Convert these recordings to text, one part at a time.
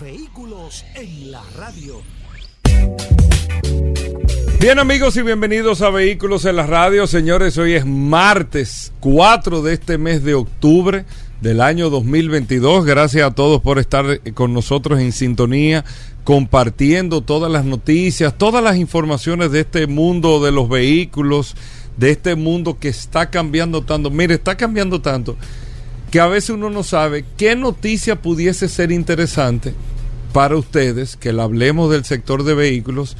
Vehículos en la radio. Bien amigos y bienvenidos a Vehículos en la Radio. Señores, hoy es martes 4 de este mes de octubre del año 2022. Gracias a todos por estar con nosotros en sintonía, compartiendo todas las noticias, todas las informaciones de este mundo de los vehículos, de este mundo que está cambiando tanto. Mire, está cambiando tanto que a veces uno no sabe qué noticia pudiese ser interesante para ustedes, que la hablemos del sector de vehículos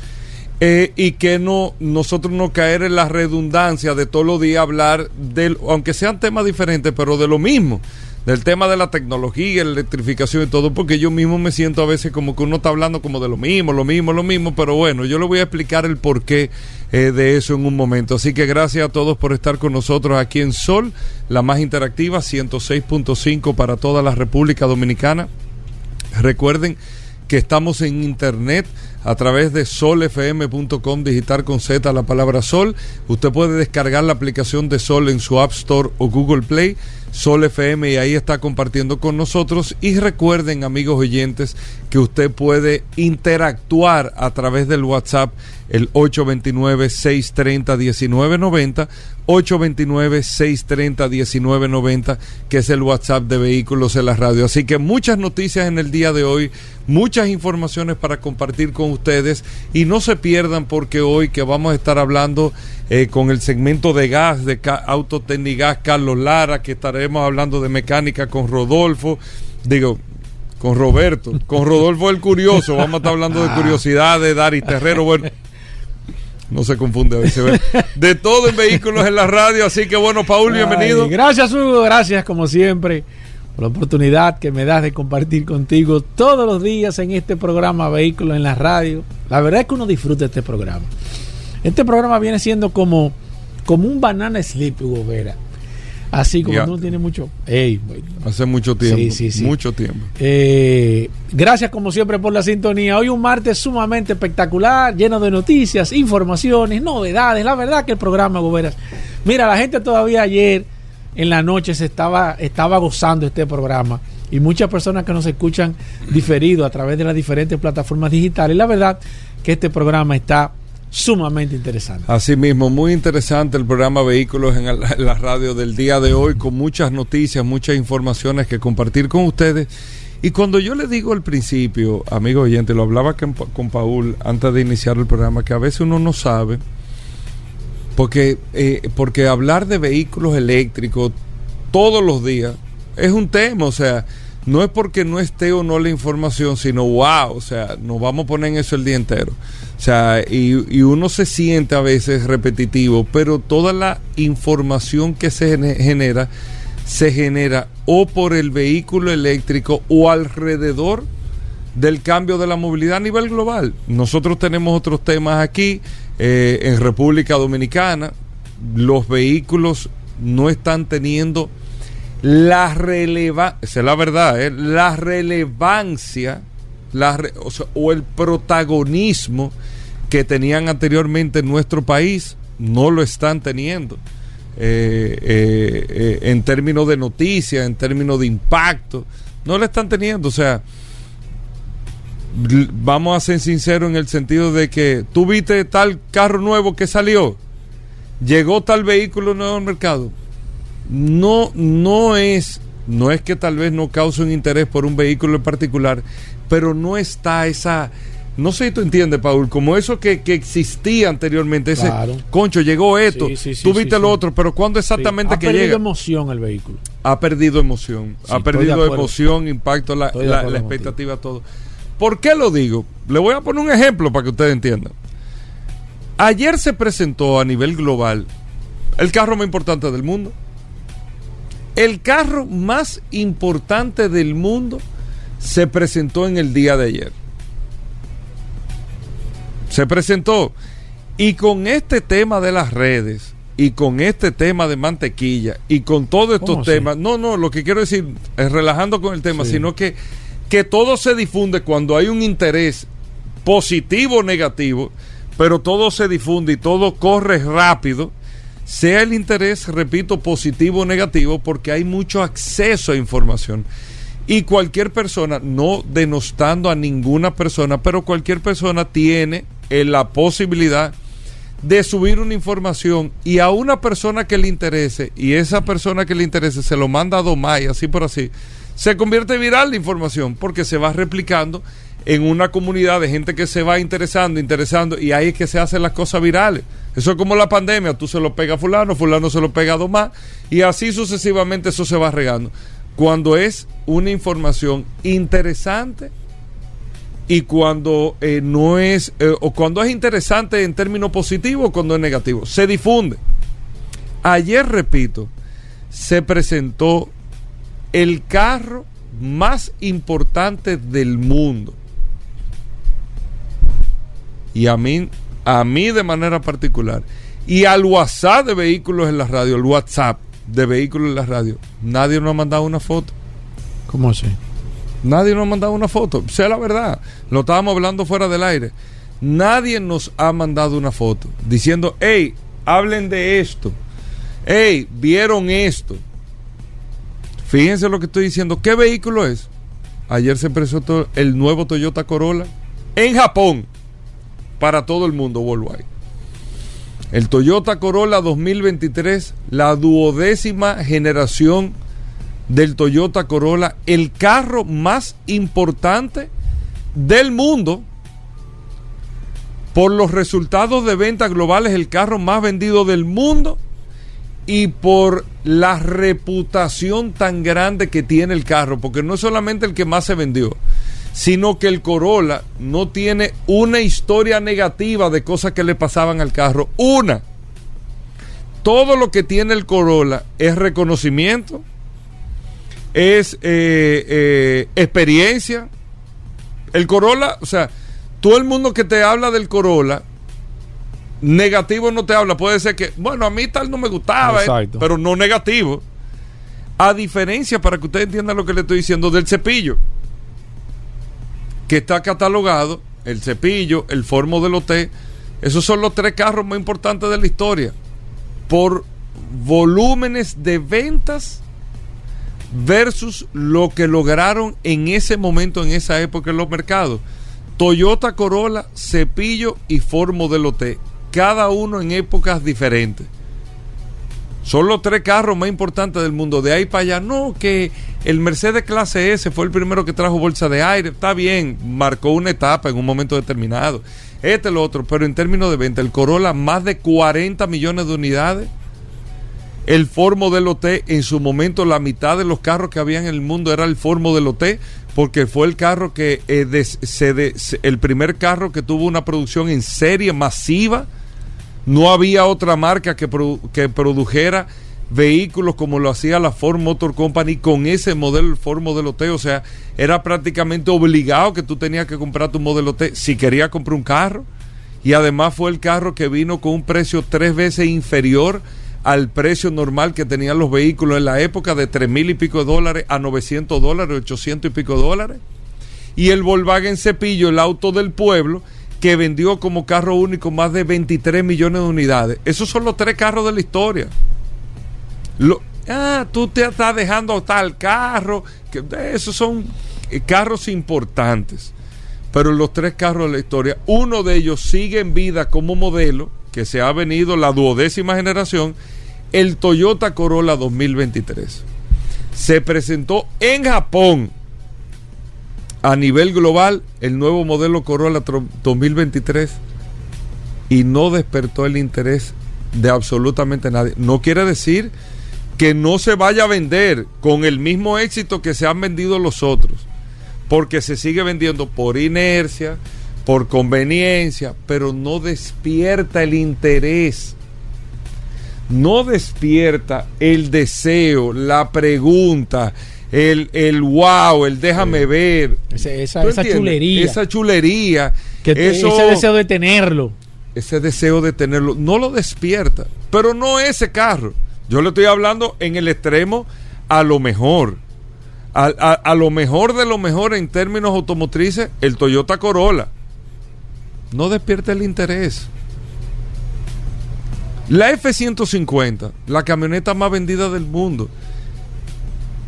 eh, y que no nosotros no caer en la redundancia de todos los días hablar del, aunque sean temas diferentes, pero de lo mismo, del tema de la tecnología, la electrificación y todo, porque yo mismo me siento a veces como que uno está hablando como de lo mismo, lo mismo, lo mismo, pero bueno, yo le voy a explicar el porqué eh, de eso en un momento. Así que gracias a todos por estar con nosotros aquí en Sol, la más interactiva, 106.5 para toda la República Dominicana. Recuerden que estamos en internet a través de solfm.com digital con Z la palabra Sol. Usted puede descargar la aplicación de Sol en su App Store o Google Play. Sol FM y ahí está compartiendo con nosotros. Y recuerden, amigos oyentes, que usted puede interactuar a través del WhatsApp el 829-630-1990, 829-630-1990, que es el WhatsApp de Vehículos en la Radio. Así que muchas noticias en el día de hoy, muchas informaciones para compartir con ustedes y no se pierdan porque hoy que vamos a estar hablando eh, con el segmento de gas de Autotecnigas Carlos Lara, que estaremos hablando de mecánica con Rodolfo, digo, con Roberto, con Rodolfo el Curioso, vamos a estar hablando de curiosidades, Dari Terrero, bueno, no se confunde a veces. De todo en vehículos en la radio. Así que bueno, Paul, bienvenido. Ay, gracias, Hugo. Gracias, como siempre, por la oportunidad que me das de compartir contigo todos los días en este programa Vehículos en la radio. La verdad es que uno disfruta este programa. Este programa viene siendo como, como un banana slip, Hugo Vera. Así como Ya. no tiene mucho. Hace mucho tiempo. Sí, sí, sí. Mucho tiempo. Eh, gracias como siempre por la sintonía. Hoy un martes sumamente espectacular, lleno de noticias, informaciones, novedades. La verdad que el programa, Goberas. Mira, la gente todavía ayer en la noche se estaba, estaba gozando este programa. Y muchas personas que nos escuchan diferido a través de las diferentes plataformas digitales. La verdad que este programa está sumamente interesante. Así mismo, muy interesante el programa Vehículos en la, radio del día de hoy, con muchas noticias, muchas informaciones que compartir con ustedes. Y cuando yo le digo al principio, amigo oyente, lo hablaba con Paul antes de iniciar el programa, que a veces uno no sabe, porque, eh, porque hablar de vehículos eléctricos todos los días es un tema, o sea, no es porque no esté o no la información, sino wow, o sea, nos vamos a poner en eso el día entero. O sea, y, uno se siente a veces repetitivo, pero toda la información que se gene- genera, se genera o por el vehículo eléctrico o alrededor del cambio de la movilidad a nivel global. Nosotros tenemos otros temas aquí eh, en República Dominicana. Los vehículos no están teniendo la relevancia, es la verdad, eh, la relevancia o, el protagonismo que tenían anteriormente en nuestro país, no lo están teniendo. Eh, eh, en términos de noticias, en términos de impacto, no lo están teniendo. O sea, vamos a ser sinceros en el sentido de que tú viste tal carro nuevo que salió, llegó tal vehículo nuevo al mercado. No, no es, no es que tal vez no cause un interés por un vehículo en particular, pero no está esa, no sé si tú entiendes, Paul, como eso que, que existía anteriormente, ese Claro. concho, llegó esto, Sí, sí, sí, tú viste lo otro, pero ¿cuándo exactamente ha que perdido llega? emoción el vehículo. ha perdido emoción, ha perdido emoción, impacto, la, la- la expectativa, todo. ¿Por qué lo digo? Le voy a poner un ejemplo para que ustedes entiendan. Ayer se presentó a nivel global el carro más importante del mundo. El carro más importante del mundo se presentó en el día de ayer. Se presentó. Y con este tema de las redes, y con este tema de mantequilla, y con todos estos temas, no, no, lo que quiero decir es relajando con el tema, Sí. sino que, que todo se difunde cuando hay un interés positivo o negativo, pero todo se difunde y todo corre rápido, sea el interés, repito, positivo o negativo, porque hay mucho acceso a información. Y cualquier persona, no denostando a ninguna persona, pero cualquier persona tiene eh, la posibilidad de subir una información y a una persona que le interese, y esa persona que le interese se lo manda a Domay, así por así, se convierte viral la información porque se va replicando en una comunidad de gente que se va interesando, interesando, y ahí es que se hacen las cosas virales. Eso es como la pandemia, tú se lo pega a fulano, fulano se lo pega a Domás, y así sucesivamente eso se va regando. Cuando es una información interesante y cuando eh, no es, eh, o cuando es interesante en términos positivos o cuando es negativo, se difunde. Ayer, repito, se presentó el carro más importante del mundo. Y a mí, a mí de manera particular, y al WhatsApp de vehículos en la radio, el WhatsApp de vehículos en la radio, nadie nos ha mandado una foto. ¿Cómo así? Nadie nos ha mandado una foto. Sea la verdad. Lo estábamos hablando fuera del aire. Nadie nos ha mandado una foto diciendo, hey, hablen de esto. Hey, vieron esto. Fíjense lo que estoy diciendo. ¿Qué vehículo es? Ayer se presentó el nuevo Toyota Corolla en Japón para todo el mundo worldwide. El Toyota Corolla 2023, la duodécima generación del Toyota Corolla, el carro más importante del mundo. Por los resultados de ventas globales, el carro más vendido del mundo y por la reputación tan grande que tiene el carro, porque no es solamente el que más se vendió, sino que el Corolla no tiene una historia negativa de cosas que le pasaban al carro. Una. Todo lo que tiene el Corolla es reconocimiento, es eh, eh, experiencia. El Corolla, o sea, todo el mundo que te habla del Corolla, negativo no te habla. Puede ser que, bueno, a mí tal no me gustaba, eh, pero no negativo. A diferencia, para que ustedes entiendan lo que le estoy diciendo, del cepillo, que está catalogado, el cepillo, el Ford Modelo T, esos son los tres carros más importantes de la historia. Por volúmenes de ventas versus lo que lograron en ese momento, en esa época en los mercados. Toyota Corolla, Cepillo y Ford Modelo T, cada uno en épocas diferentes. Son los tres carros más importantes del mundo. De ahí para allá, no, que el Mercedes clase S fue el primero que trajo bolsa de aire. Está bien, marcó una etapa en un momento determinado. Este es lo otro, pero en términos de venta, el Corolla, más de 40 millones de unidades. El Ford Modelo T, en su momento, la mitad de los carros que había en el mundo era el Ford Modelo T, porque fue el carro que, eh, el primer carro que tuvo una producción en serie masiva. No había otra marca que, que produjera vehículos como lo hacía la Ford Motor Company con ese modelo, el Ford Modelo T. O sea, era prácticamente obligado que tú tenías que comprar tu modelo T si querías comprar un carro. Y además fue el carro que vino con un precio tres veces inferior al precio normal que tenían los vehículos en la época de tres mil y pico de dólares a 900 dólares, 800 y pico de dólares y el Volkswagen Cepillo, el auto del pueblo, que vendió como carro único más de 23 millones de unidades. Esos son los tres carros de la historia. Lo- ah, tú te estás dejando tal carro. Que, esos son eh, carros importantes. Pero los tres carros de la historia, uno de ellos sigue en vida como modelo, que se ha venido la duodécima generación, el Toyota Corolla 2023. Se presentó en Japón a nivel global el nuevo modelo Corolla tro- 2023 y no despertó el interés de absolutamente nadie. No quiere decir que no se vaya a vender con el mismo éxito que se han vendido los otros, porque se sigue vendiendo por inercia, por conveniencia, pero no despierta el interés. No despierta el deseo, la pregunta, el, el wow, el déjame ver. Ese- esa, chulería. Esa chulería. que te- eso- ese deseo de tenerlo. ese deseo de tenerlo, no lo despierta. Pero no ese carro. Yo le estoy hablando en el extremo a lo mejor. A, a- a lo mejor de lo mejor en términos automotrices, el Toyota Corolla. No despierta el interés. La F-150, la camioneta más vendida del mundo.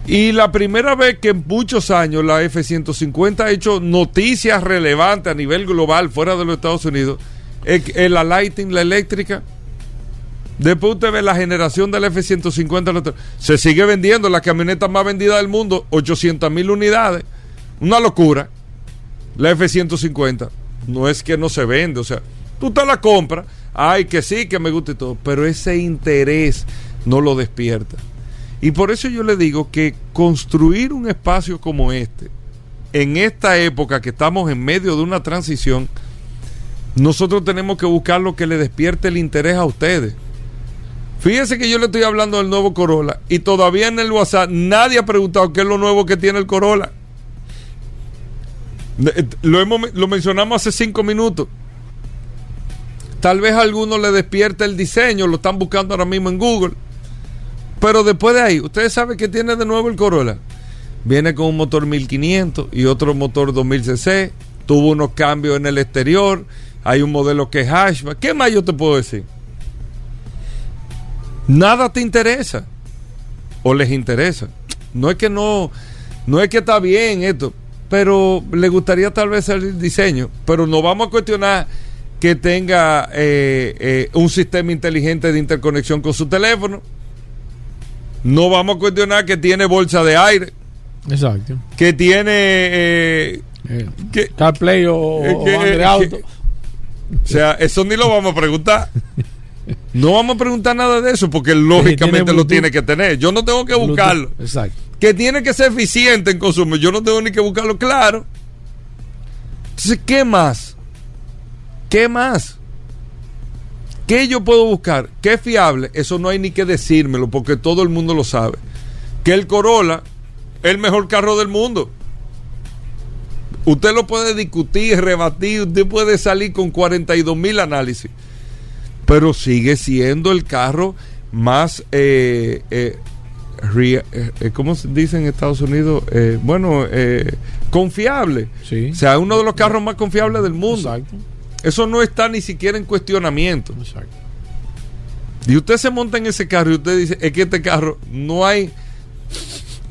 Y la primera vez que en muchos años la F-150 ha hecho noticias relevantes a nivel global fuera de los Estados Unidos, es la Lighting, la eléctrica. Después usted ve la generación F-150, la otra- se sigue vendiendo la camioneta más vendida del mundo, 800 mil unidades. Una locura. La F-150. No es que no se vende, o sea, tú te la compras, ay, que sí, que me gusta y todo, pero ese interés no lo despierta. Y por eso yo le digo que construir un espacio como este, en esta época que estamos en medio de una transición, nosotros tenemos que buscar lo que le despierte el interés a ustedes. Fíjense que yo le estoy hablando del nuevo Corolla y todavía en el WhatsApp nadie ha preguntado qué es lo nuevo que tiene el Corolla. Eh, Lo, hemos, lo mencionamos hace cinco minutos. Tal vez a alguno le despierte el diseño, lo están buscando ahora mismo en Google. Pero después de ahí, ¿ustedes saben qué tiene de nuevo el Corolla? Viene con un motor 1500 y otro motor 2000cc. Tuvo unos cambios en el exterior. Hay un modelo que es hatchback. ¿Qué más yo te puedo decir? Nada te interesa. O les interesa. No es que no, no es que está bien esto, pero le gustaría tal vez el diseño. Pero no vamos a cuestionar que tenga eh, eh, un sistema inteligente de interconexión con su teléfono. No vamos a cuestionar que tiene bolsa de aire, Exacto. que tiene eh, Eh, que, CarPlay o, o que- Android es Auto. que- o sea, eso ni lo vamos a preguntar. No vamos a preguntar nada de eso porque lógicamente tiene lo tiene que tener. Yo no tengo que buscarlo. Exacto. Que tiene que ser eficiente en consumo. Yo no tengo ni que buscarlo, claro. Entonces, ¿qué más? ¿Qué más? ¿Qué yo puedo buscar? ¿Qué es fiable? Eso no hay ni que decírmelo porque todo el mundo lo sabe. Que el Corolla es el mejor carro del mundo. Usted lo puede discutir, rebatir, usted puede salir con 42 mil análisis. Pero sigue siendo el carro más, eh, eh, eh, eh, ¿cómo se dice en Estados Unidos? Eh, bueno, eh, confiable. Sí. O sea, uno de los carros más confiables del mundo. Exacto. Eso no está ni siquiera en cuestionamiento. Exacto. Y usted se monta en ese carro y usted dice, es que este carro no hay,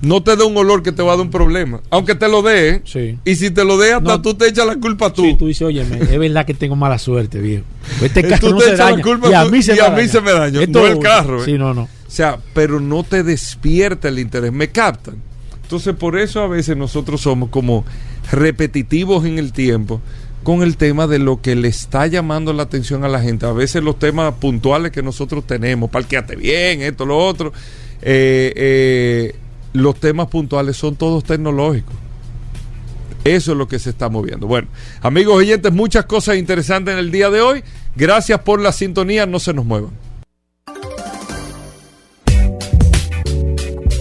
no te da un olor que te va a dar un problema. Aunque te lo dé. Sí. Y si te lo dé, hasta No. tú te echas la culpa tú. Sí, tú dices, oye, es verdad que tengo mala suerte, viejo. Este Eh, carro tú no te se echas la daña. culpa y a mí se y me a daña. mí se me daña, Esto- no el carro, ¿eh? Sí, no, no. O sea, pero no te despierta el interés, me captan. Entonces, por eso a veces nosotros somos como repetitivos en el tiempo con el tema de lo que le está llamando la atención a la gente. A veces los temas puntuales que nosotros tenemos, parqueate bien, esto, lo otro, eh, eh, los temas puntuales son todos tecnológicos. Eso es lo que se está moviendo. Bueno, amigos oyentes, muchas cosas interesantes en el día de hoy. Gracias por la sintonía, no se nos muevan.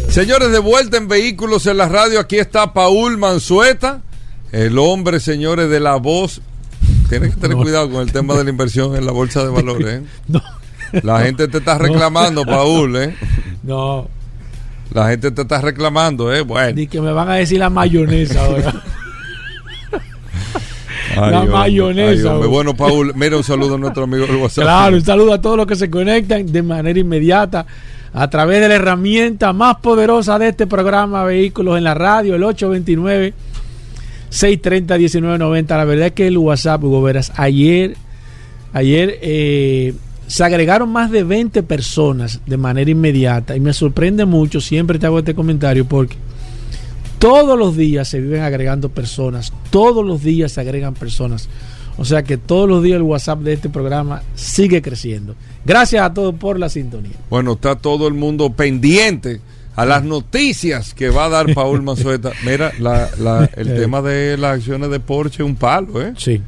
Señores, de vuelta en Vehículos en la Radio, aquí está Paul Manzueta, el hombre, señores, de la voz. Tienes que tener No. cuidado con el tema de la inversión en la bolsa de valores. ¿eh? No, La gente te está reclamando, Paul. ¿eh? no. La gente te está reclamando. ¿eh? Bueno. Ni que me van a decir la mayonesa ahora. Ay, La hombre, mayonesa, ay. Bueno, Paul, mira un saludo a nuestro amigo del WhatsApp. Claro, un saludo a todos los que se conectan de manera inmediata a través de la herramienta más poderosa de este programa Vehículos en la Radio, el 829 630 1990. La verdad es que el WhatsApp, Hugo Veras, ayer, ayer eh, se agregaron más de 20 personas de manera inmediata y me sorprende mucho, siempre te hago este comentario porque todos los días se viven agregando personas, todos los días se agregan personas. O sea que todos los días el WhatsApp de este programa sigue creciendo. Gracias a todos por la sintonía. Bueno, está todo el mundo pendiente a las noticias que va a dar Paul Manzueta. Mira, la- la- el Eh. tema de las acciones de Porsche un palo, ¿eh? Sí.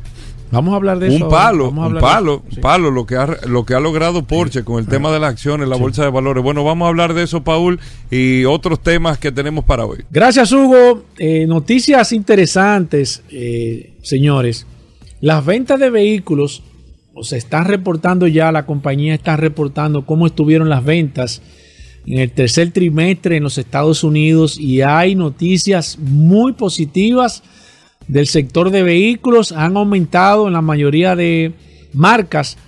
Vamos a hablar de eso. Un palo, Vamos a un hablar palo, eso, sí. palo, lo que ha, lo que ha logrado Porsche con el tema de las acciones, la bolsa de valores. Bueno, vamos a hablar de eso, Paul, y otros temas que tenemos para hoy. Gracias, Hugo. Eh, noticias interesantes, eh, señores. Las ventas de vehículos, o se están reportando ya, la compañía está reportando cómo estuvieron las ventas en el tercer trimestre en los Estados Unidos y hay noticias muy positivas del sector de vehículos. Han aumentado en la mayoría de marcas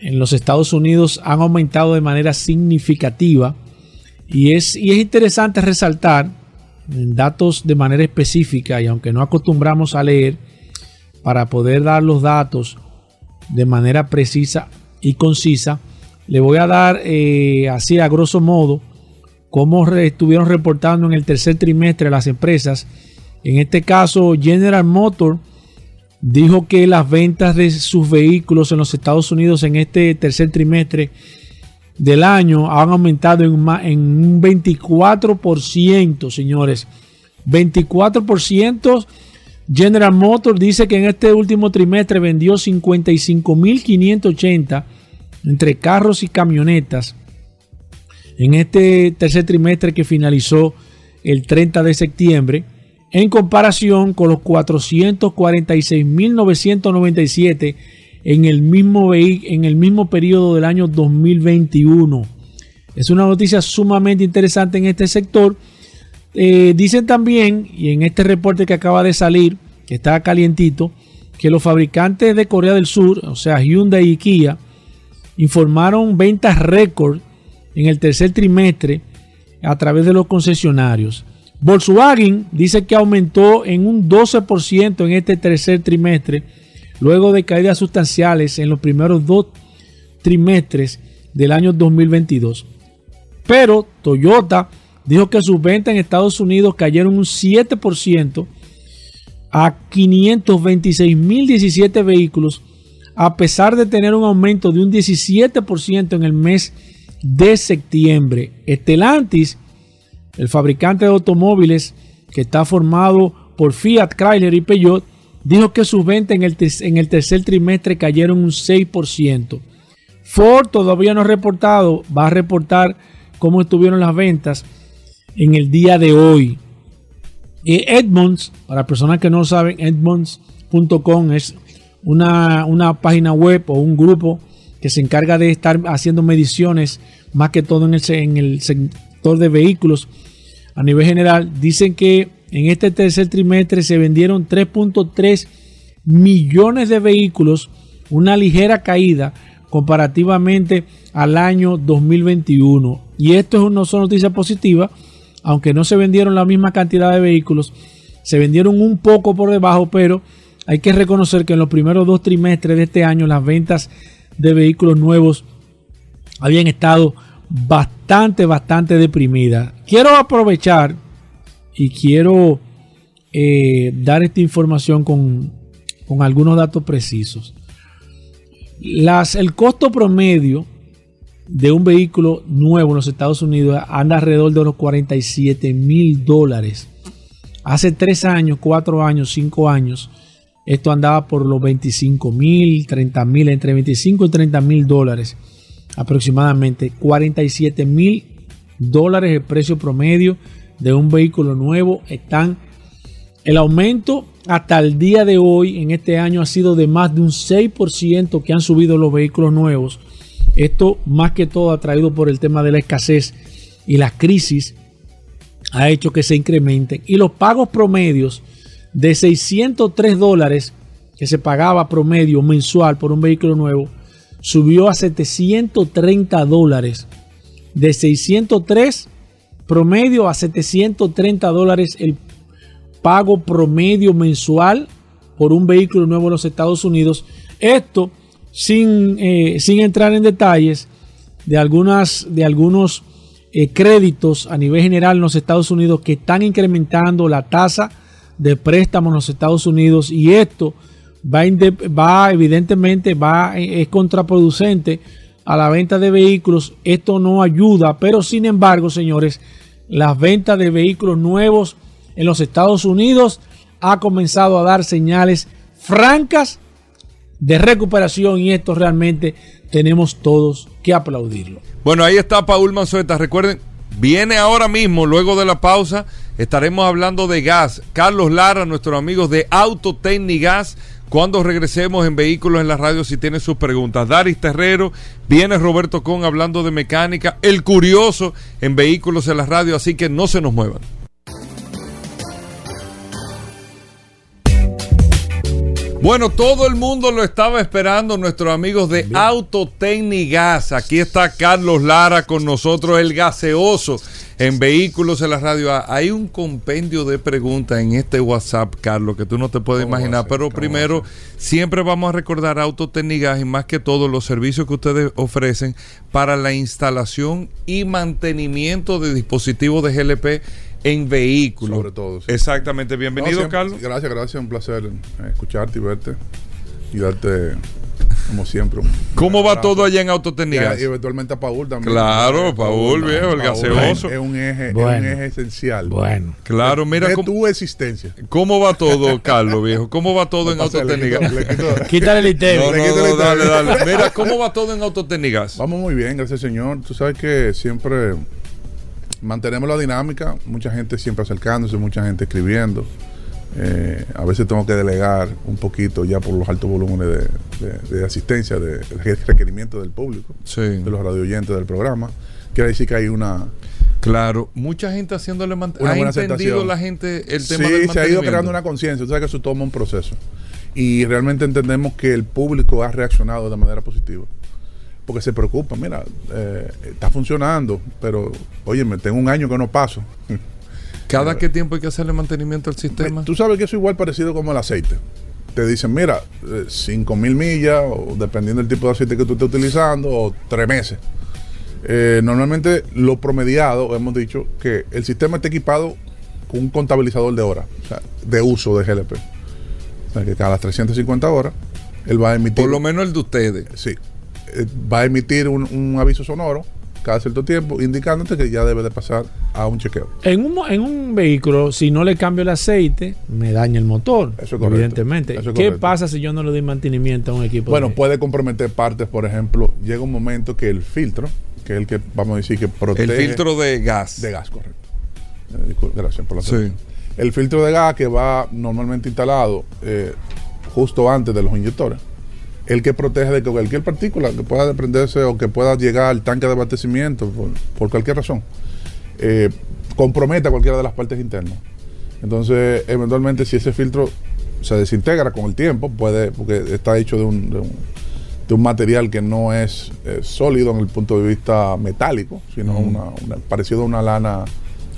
en los Estados Unidos, han aumentado de manera significativa. Y es, y es interesante resaltar datos de manera específica, y aunque no acostumbramos a leer, para poder dar los datos de manera precisa y concisa, le voy a dar eh, así a grosso modo cómo estuvieron reportando en el tercer trimestre las empresas. En este caso, General Motor dijo que las ventas de sus vehículos en los Estados Unidos en este tercer trimestre del año han aumentado en, en un 24%, señores. 24%. General Motors dice que en este último trimestre vendió 55.580 entre carros y camionetas. En este tercer trimestre que finalizó el 30 de septiembre, en comparación con los 446.997 en el mismo en el mismo periodo del año 2021. Es una noticia sumamente interesante en este sector. Eh, dicen también, y en este reporte que acaba de salir, que está calientito, que los fabricantes de Corea del Sur, o sea, Hyundai y Kia, informaron ventas récord en el tercer trimestre a través de los concesionarios. Volkswagen dice que aumentó en un 12% en este tercer trimestre, luego de caídas sustanciales en los primeros dos trimestres del año 2022. Pero Toyota dijo que sus ventas en Estados Unidos cayeron un 7% a 526.017 vehículos, a pesar de tener un aumento de un 17% en el mes de septiembre. Stellantis, el fabricante de automóviles que está formado por Fiat, Chrysler y Peugeot, dijo que sus ventas en el, tercer trimestre cayeron un 6%. Ford todavía no ha reportado, va a reportar cómo estuvieron las ventas en el día de hoy. Y Edmunds, para personas que no saben, Edmunds.com es una, una página web o un grupo que se encarga de estar haciendo mediciones, más que todo en el, en el sector de vehículos a nivel general. Dicen que en este tercer trimestre se vendieron 3.3 millones de vehículos, una ligera caída comparativamente al año 2021. Y esto es una son noticias positivas, aunque no se vendieron la misma cantidad de vehículos, se vendieron un poco por debajo, pero hay que reconocer que en los primeros dos trimestres de este año las ventas de vehículos nuevos habían estado bastante, bastante deprimidas. Quiero aprovechar y quiero eh, dar esta información con, con algunos datos precisos. Las, el costo promedio de un vehículo nuevo en los Estados Unidos anda alrededor de los 47 mil dólares. Hace tres años, cuatro años, cinco años, esto andaba por los 25 mil, 30 mil, entre 25 y 30 mil dólares aproximadamente. 47 mil dólares el precio promedio de un vehículo nuevo. Están el aumento hasta el día de hoy en este año ha sido de más de un 6% que han subido los vehículos nuevos. Esto más que todo atraído por el tema de la escasez y la crisis ha hecho que se incrementen. Y los pagos promedios de 603 dólares que se pagaba promedio mensual por un vehículo nuevo subió a 730 dólares. De 603 promedio a 730 dólares el pago promedio mensual por un vehículo nuevo en los Estados Unidos. Esto sin, eh, sin entrar en detalles de, algunas, de algunos eh, créditos a nivel general en los Estados Unidos que están incrementando la tasa de préstamo en los Estados Unidos y esto va, va evidentemente va eh, es contraproducente a la venta de vehículos. Esto no ayuda, pero sin embargo, señores, las ventas de vehículos nuevos en los Estados Unidos ha comenzado a dar señales francas de recuperación y esto realmente tenemos todos que aplaudirlo. Bueno, ahí está Paul Manzueta. Recuerden, viene ahora mismo, luego de la pausa, estaremos hablando de gas. Carlos Lara, nuestros amigos de Autotecnigas. Cuando regresemos en Vehículos en la Radio, si tienen sus preguntas. Daris Terrero, viene Roberto Con hablando de mecánica. El curioso en Vehículos en la Radio, así que no se nos muevan. Bueno, todo el mundo lo estaba esperando, nuestros amigos de Autotecnigas. Aquí está Carlos Lara con nosotros, el gaseoso en Vehículos en la Radio. Hay un compendio de preguntas en este WhatsApp, Carlos, que tú no te puedes imaginar. Pero primero, siempre vamos a recordar Autotecnigas y más que todo los servicios que ustedes ofrecen para la instalación y mantenimiento de dispositivos de GLP en vehículos. Sobre todo. sí. Exactamente. Bienvenido, No, siempre- Carlos. Gracias, gracias. Un placer eh, escucharte y verte. Y darte, como siempre. ¿Cómo va todo allá en Y, Autotecnigas? y eventualmente a Paul también. Claro, Paul, viejo, el gaseoso. Es un eje, es un eje esencial. Bueno. Claro, mira de cómo, tu existencia. cómo va todo, Carlos, viejo. ¿Cómo va todo en quito- Quítale el No, ITEVI. no, dale, dale. Mira, ¿cómo va todo en Autotecnigas? Vamos muy bien, gracias Señor. Tú sabes que siempre mantenemos la dinámica, mucha gente siempre acercándose, mucha gente escribiendo. Eh, a veces tengo que delegar un poquito ya por los altos volúmenes de, de- de asistencia, de, de requerimiento del público, Sí, de los radioyentes del programa. Quiere decir que hay una... claro. Mucha gente haciéndole man- Una ¿Ha entendido la gente el Sí, tema del se ha ido mantenimiento? creando una conciencia. Tú sabes que eso toma un proceso. Y realmente entendemos que el público ha reaccionado de manera positiva. Porque se preocupa, mira, eh, está funcionando, pero oye, me tengo un año que no paso. ¿Cada qué tiempo hay que hacerle mantenimiento al sistema? Tú sabes que eso es igual parecido como el aceite. Te dicen, mira, 5 mil millas, o dependiendo del tipo de aceite que tú estés utilizando, o tres meses. Eh, normalmente lo promediado, hemos dicho que el sistema está equipado con un contabilizador de horas, o sea, de uso de GLP. O sea, que cada 350 horas, él va a emitir... Por lo menos el de ustedes. Sí. Eh, va a emitir un, un aviso sonoro cada cierto tiempo, indicándote que ya debe de pasar a un chequeo. En un, en un vehículo, si no le cambio el aceite, me daña el motor. Eso es correcto. evidentemente. Eso es ¿Qué pasa si yo no le doy mantenimiento a un equipo? Bueno, de- puede comprometer partes, por ejemplo, llega un momento que el filtro, que es el que vamos a decir que protege El filtro de gas. de gas, correcto. Eh, gracias por la Sí. El filtro de gas que va normalmente instalado eh, justo antes de los inyectores, el que protege de que cualquier partícula que pueda desprenderse o que pueda llegar al tanque de abastecimiento por, por cualquier razón, eh, comprometa cualquiera de las partes internas. Entonces, eventualmente, si ese filtro se desintegra con el tiempo, puede, porque está hecho de un, de un, de un material que no es eh, sólido en el punto de vista metálico, sino una, una- parecido a una lana.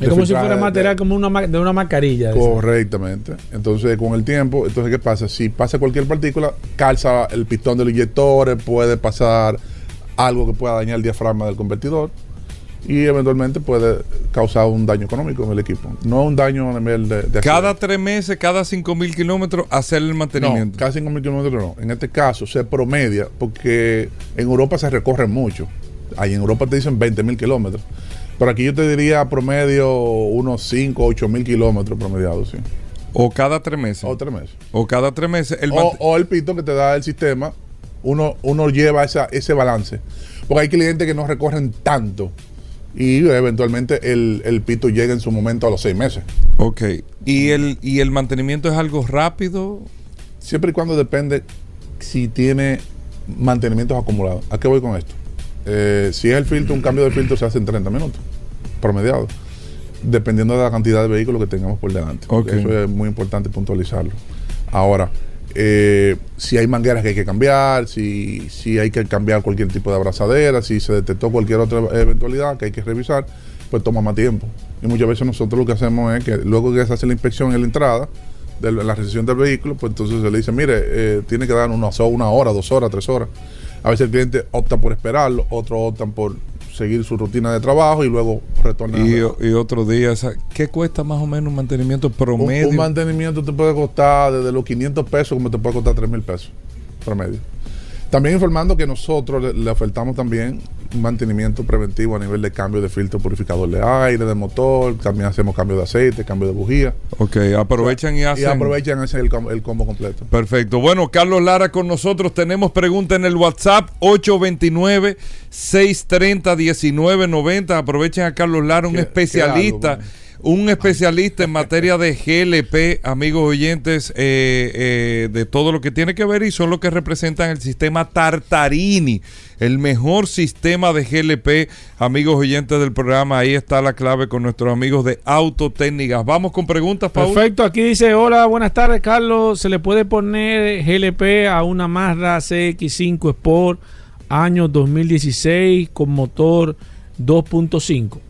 Es como si de- fuera de- material como una, de una mascarilla. de esa. Correctamente. Entonces, con el tiempo, entonces, ¿qué pasa? Si pasa cualquier partícula, calza el pistón del inyector, puede pasar algo que pueda dañar el diafragma del convertidor y eventualmente puede causar un daño económico en el equipo. No un daño a nivel de, de Cada tres meses, cada cinco mil kilómetros, hacerle el No, mantenimiento. casi 5.000 kilómetros no. En este caso se promedia porque en Europa se recorre mucho. Ahí en Europa te dicen 20.000 kilómetros. Pero aquí yo te diría promedio unos 5, 8.000 kilómetros promediados, sí. O cada tres meses. O tres meses. O cada tres meses. El o, o el pito que te da el sistema, uno, uno lleva esa, ese balance. Porque hay clientes que no recorren tanto y eventualmente el, el pito llega en su momento a los seis meses. Ok. ¿Y el, ¿Y el mantenimiento es algo rápido? Siempre y cuando depende si tiene mantenimientos acumulados. ¿A qué voy con esto? Eh, si es el filtro, un cambio de filtro se hace en 30 minutos, promediado, dependiendo de la cantidad de vehículos que tengamos por delante. Ok. Eso es muy importante puntualizarlo. Ahora, eh, si hay mangueras que hay que cambiar, si, si hay que cambiar cualquier tipo de abrazadera, si se detectó cualquier otra eventualidad que hay que revisar, pues toma más tiempo. Y muchas veces nosotros lo que hacemos es que luego que se hace la inspección en la entrada, de la recepción del vehículo, pues entonces se le dice, mire, eh, tiene que dar una, una hora, dos horas, tres horas. A veces el cliente opta por esperarlo, otros optan por seguir su rutina de trabajo y luego retornar. Y, y otro día, o sea, ¿qué cuesta más o menos un mantenimiento promedio? un mantenimiento te puede costar desde los 500 pesos como te puede costar 3 mil pesos promedio. También informando que nosotros le, le ofertamos también mantenimiento preventivo a nivel de cambio de filtro purificador de aire, de motor, también hacemos cambio de aceite, cambio de bujía. Ok, aprovechan y hacen. Y aprovechan el, el combo completo. Perfecto. Bueno, Carlos Lara con nosotros. Tenemos pregunta en el WhatsApp 829-630-1990. Aprovechen a Carlos Lara, un especialista. Un especialista en materia de GLP, amigos oyentes, eh, eh, de todo lo que tiene que ver y son los que representan el sistema Tartarini, el mejor sistema de GLP, amigos oyentes del programa. Ahí está la clave con nuestros amigos de Autotécnicas. Vamos con preguntas, Paul. Perfecto, aquí dice, hola, buenas tardes, Carlos. ¿Se le puede poner GLP a una Mazda CX5 Sport año 2016 con motor 2.5?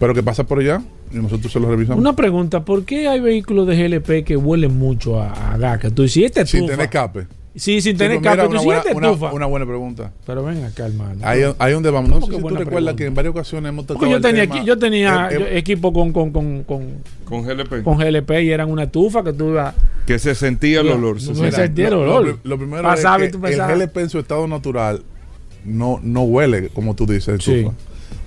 Pero que pasa por allá y nosotros se lo revisamos. Una pregunta, ¿por qué hay vehículos de GLP que huelen mucho a, a gas? Que tú dices, "¿Y este sin estufa?" tener escape. Sí, sin Sí, tener pues mira, escape. Tú una, dices, "¿Y buena, este una- estufa?" una buena pregunta. Pero ven acá, hermano. Ahí, ahí donde vamos. No ¿Cómo sé que si tú buena recuerdas pregunta? que en varias ocasiones hemos tocado Porque yo el tenía, tema. aquí- yo tenía Eh, yo- equipo con, con, con, con, Con GLP. con GLP y eran una estufa que tú ibas... que se sentía el olor. no se me sentía. sentí el lo, olor. lo- lo primero Pasaba y es que tú el GLP en su estado natural no, no huele, como tú dices, Sí. estufa.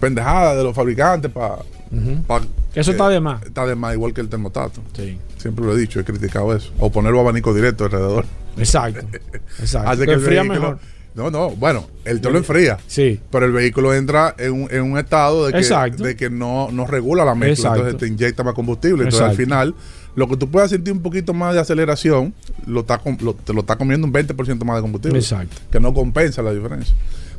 pendejada de los fabricantes, para... Eso está de más. Está de más, igual que el termostato. Sí. Siempre lo he dicho, he criticado eso. O ponerlo abanico directo alrededor. Exacto. Exacto. Hace Que enfría mejor. No, no, bueno, el te lo enfría. Sí. Pero el vehículo entra en un, en un estado de que, Exacto. de que no, no regula la mezcla. Exacto. Entonces te inyecta más combustible. Entonces al final, lo que tú puedas sentir un poquito más de aceleración, lo está, lo- te lo está comiendo un 20% más de combustible. Exacto. Que no compensa la diferencia.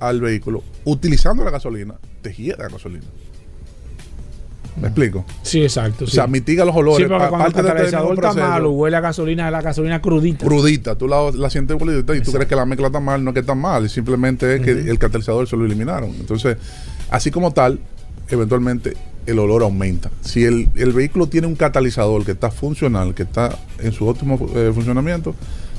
al vehículo, utilizando la gasolina, te hiede la gasolina. ¿Me explico? Sí, exacto. O sí. sea, mitiga los olores. Sí, porque el este catalizador está malo, huele a gasolina, la gasolina crudita. crudita, tú la, la sientes crudita y tú crees que la mezcla está mal, no es que está mal, simplemente es que el catalizador se lo eliminaron. Entonces, así como tal, eventualmente el olor aumenta. Si el, el vehículo tiene un catalizador que está funcional, que está en su óptimo eh, funcionamiento,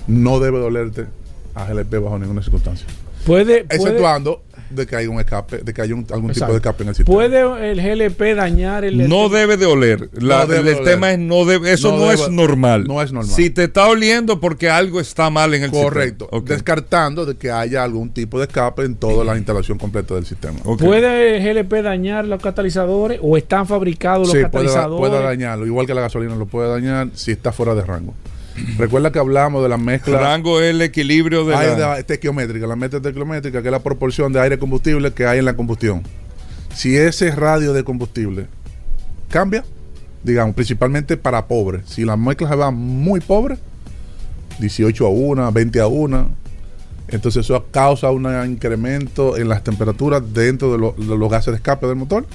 no debe dolerte a GLP bajo ninguna circunstancia. Puede, puede, Exceptuando de que haya un escape, de que haya un- algún tipo de escape en el sistema. ¿Puede el GLP dañar el No debe de oler. La- No debe el oler. tema es no debe, eso No no, es normal. no es normal. Si te está oliendo porque algo está mal en el Correcto. sistema. Descartando de que haya algún tipo de escape en toda la instalación completa del sistema. Ok. ¿Puede el GLP dañar los catalizadores o están fabricados los Sí, puede, catalizadores? puede dañarlo. Igual que la gasolina lo puede dañar si está fuera de rango. Recuerda que hablamos de la mezcla Rango es el equilibrio de aire la... de- estequiométrica, la mezcla estequiométrica, que es la proporción de aire combustible que hay en la combustión. Si ese radio de combustible cambia, digamos, principalmente para pobres, si la mezcla se va muy pobre, 18 a 1, 20 a 1, entonces eso causa un incremento en las temperaturas dentro de, lo- de los gases de escape del motor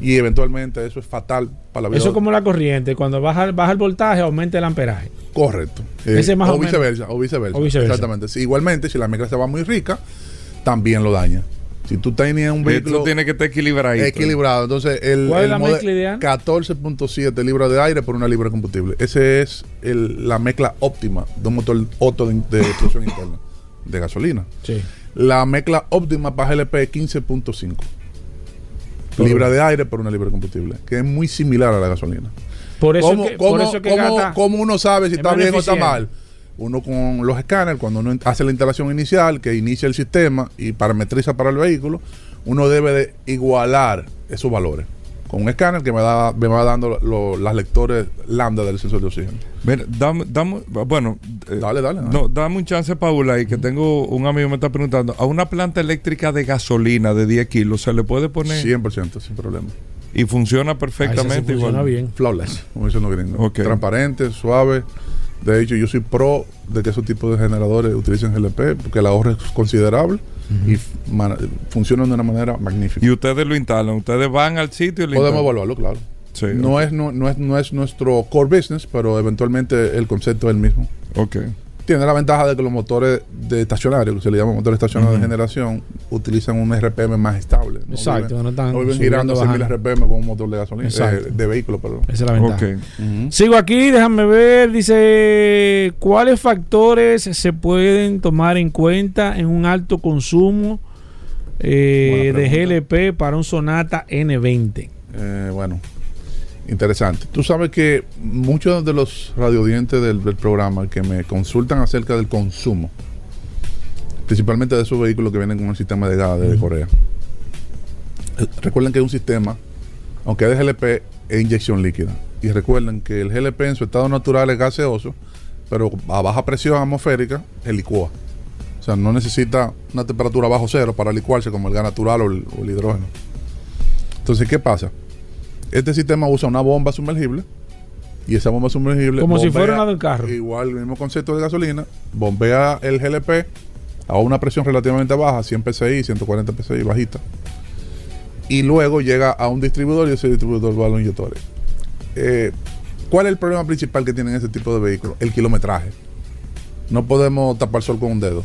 y eventualmente eso es fatal para la vida. Eso es como la corriente, cuando baja, baja el voltaje aumenta el amperaje. Correcto. Ese más o, o viceversa, o viceversa. O viceversa. Exactamente. Sí, igualmente, si la mezcla se va muy rica, también lo daña. Si tú tenías un vehículo Esto tiene que estar equilibrado. equilibrado, entonces el, ¿Cuál es el la mezcla ideal? 14.7 libras de aire por una libra de combustible. Ese es el- la mezcla óptima de un motor Otto de, de explosión interna de gasolina. Sí. La mezcla óptima para GLP es 15.5 libras de aire por una libra de combustible, que es muy similar a la gasolina. Por eso ¿Cómo, por eso es que cómo- cómo uno sabe si es está bien o está mal? uno con los escáneres, cuando uno hace la instalación inicial, que inicia el sistema y parametriza para el vehículo, uno debe de igualar esos valores con un escáner que me, da, me va dando lo- las lectores lambda del sensor de oxígeno. Mira, dame, dame- bueno, eh, Dale, dale, dale. No, dame un chance, Paula, y que tengo un amigo que me está preguntando, a una planta eléctrica de gasolina de 10 kilos se le puede poner 100% sin problema. y funciona Ahí sí perfectamente funciona igual. bien. Flawless, como dicen los gringos. Transparente, suave. De hecho, yo soy pro de que esos tipos de generadores utilicen GLP porque el ahorro es considerable y man- funcionan de una manera magnífica. Y ustedes lo instalan, ustedes van al sitio y lo Podemos instalan. evaluarlo, claro. Sí, no, es, no, no es, no es nuestro core business, pero eventualmente el concepto es el mismo. Ok. Tiene la ventaja de que los motores de estacionario, que se le llama motores estacionarios de generación, utilizan un RPM más estable. No Exacto, viven- no están no viven subiendo, girando a 6.000 bajando. RPM con un motor de gasolina, eh, de vehículo, perdón. Esa es la ventaja. Sigo aquí, déjame ver. Dice: ¿Cuáles factores se pueden tomar en cuenta en un alto consumo eh, de. GLP para un Sonata N20? Eh, bueno, interesante. Tú sabes que muchos de los radiodientes del, del programa que me consultan acerca del consumo, principalmente de esos vehículos que vienen con un sistema de gas de Corea, eh, recuerden que es un sistema, aunque es de GLP, es inyección líquida. Y recuerden que el GLP en su estado natural es gaseoso, pero a baja presión atmosférica se licúa. O sea, no necesita una temperatura bajo cero para licuarse como el gas natural o el- o el hidrógeno. Entonces, ¿qué pasa? Este sistema usa una bomba sumergible y esa bomba sumergible. Como si fuera una del carro. Igual, el mismo concepto de gasolina. Bombea el GLP a una presión relativamente baja, 100 psi, 140 psi, bajita. Y luego llega a un distribuidor y ese distribuidor va a los inyectores. Eh, ¿Cuál es el problema principal que tienen ese tipo de vehículos? El kilometraje. No podemos tapar sol con un dedo.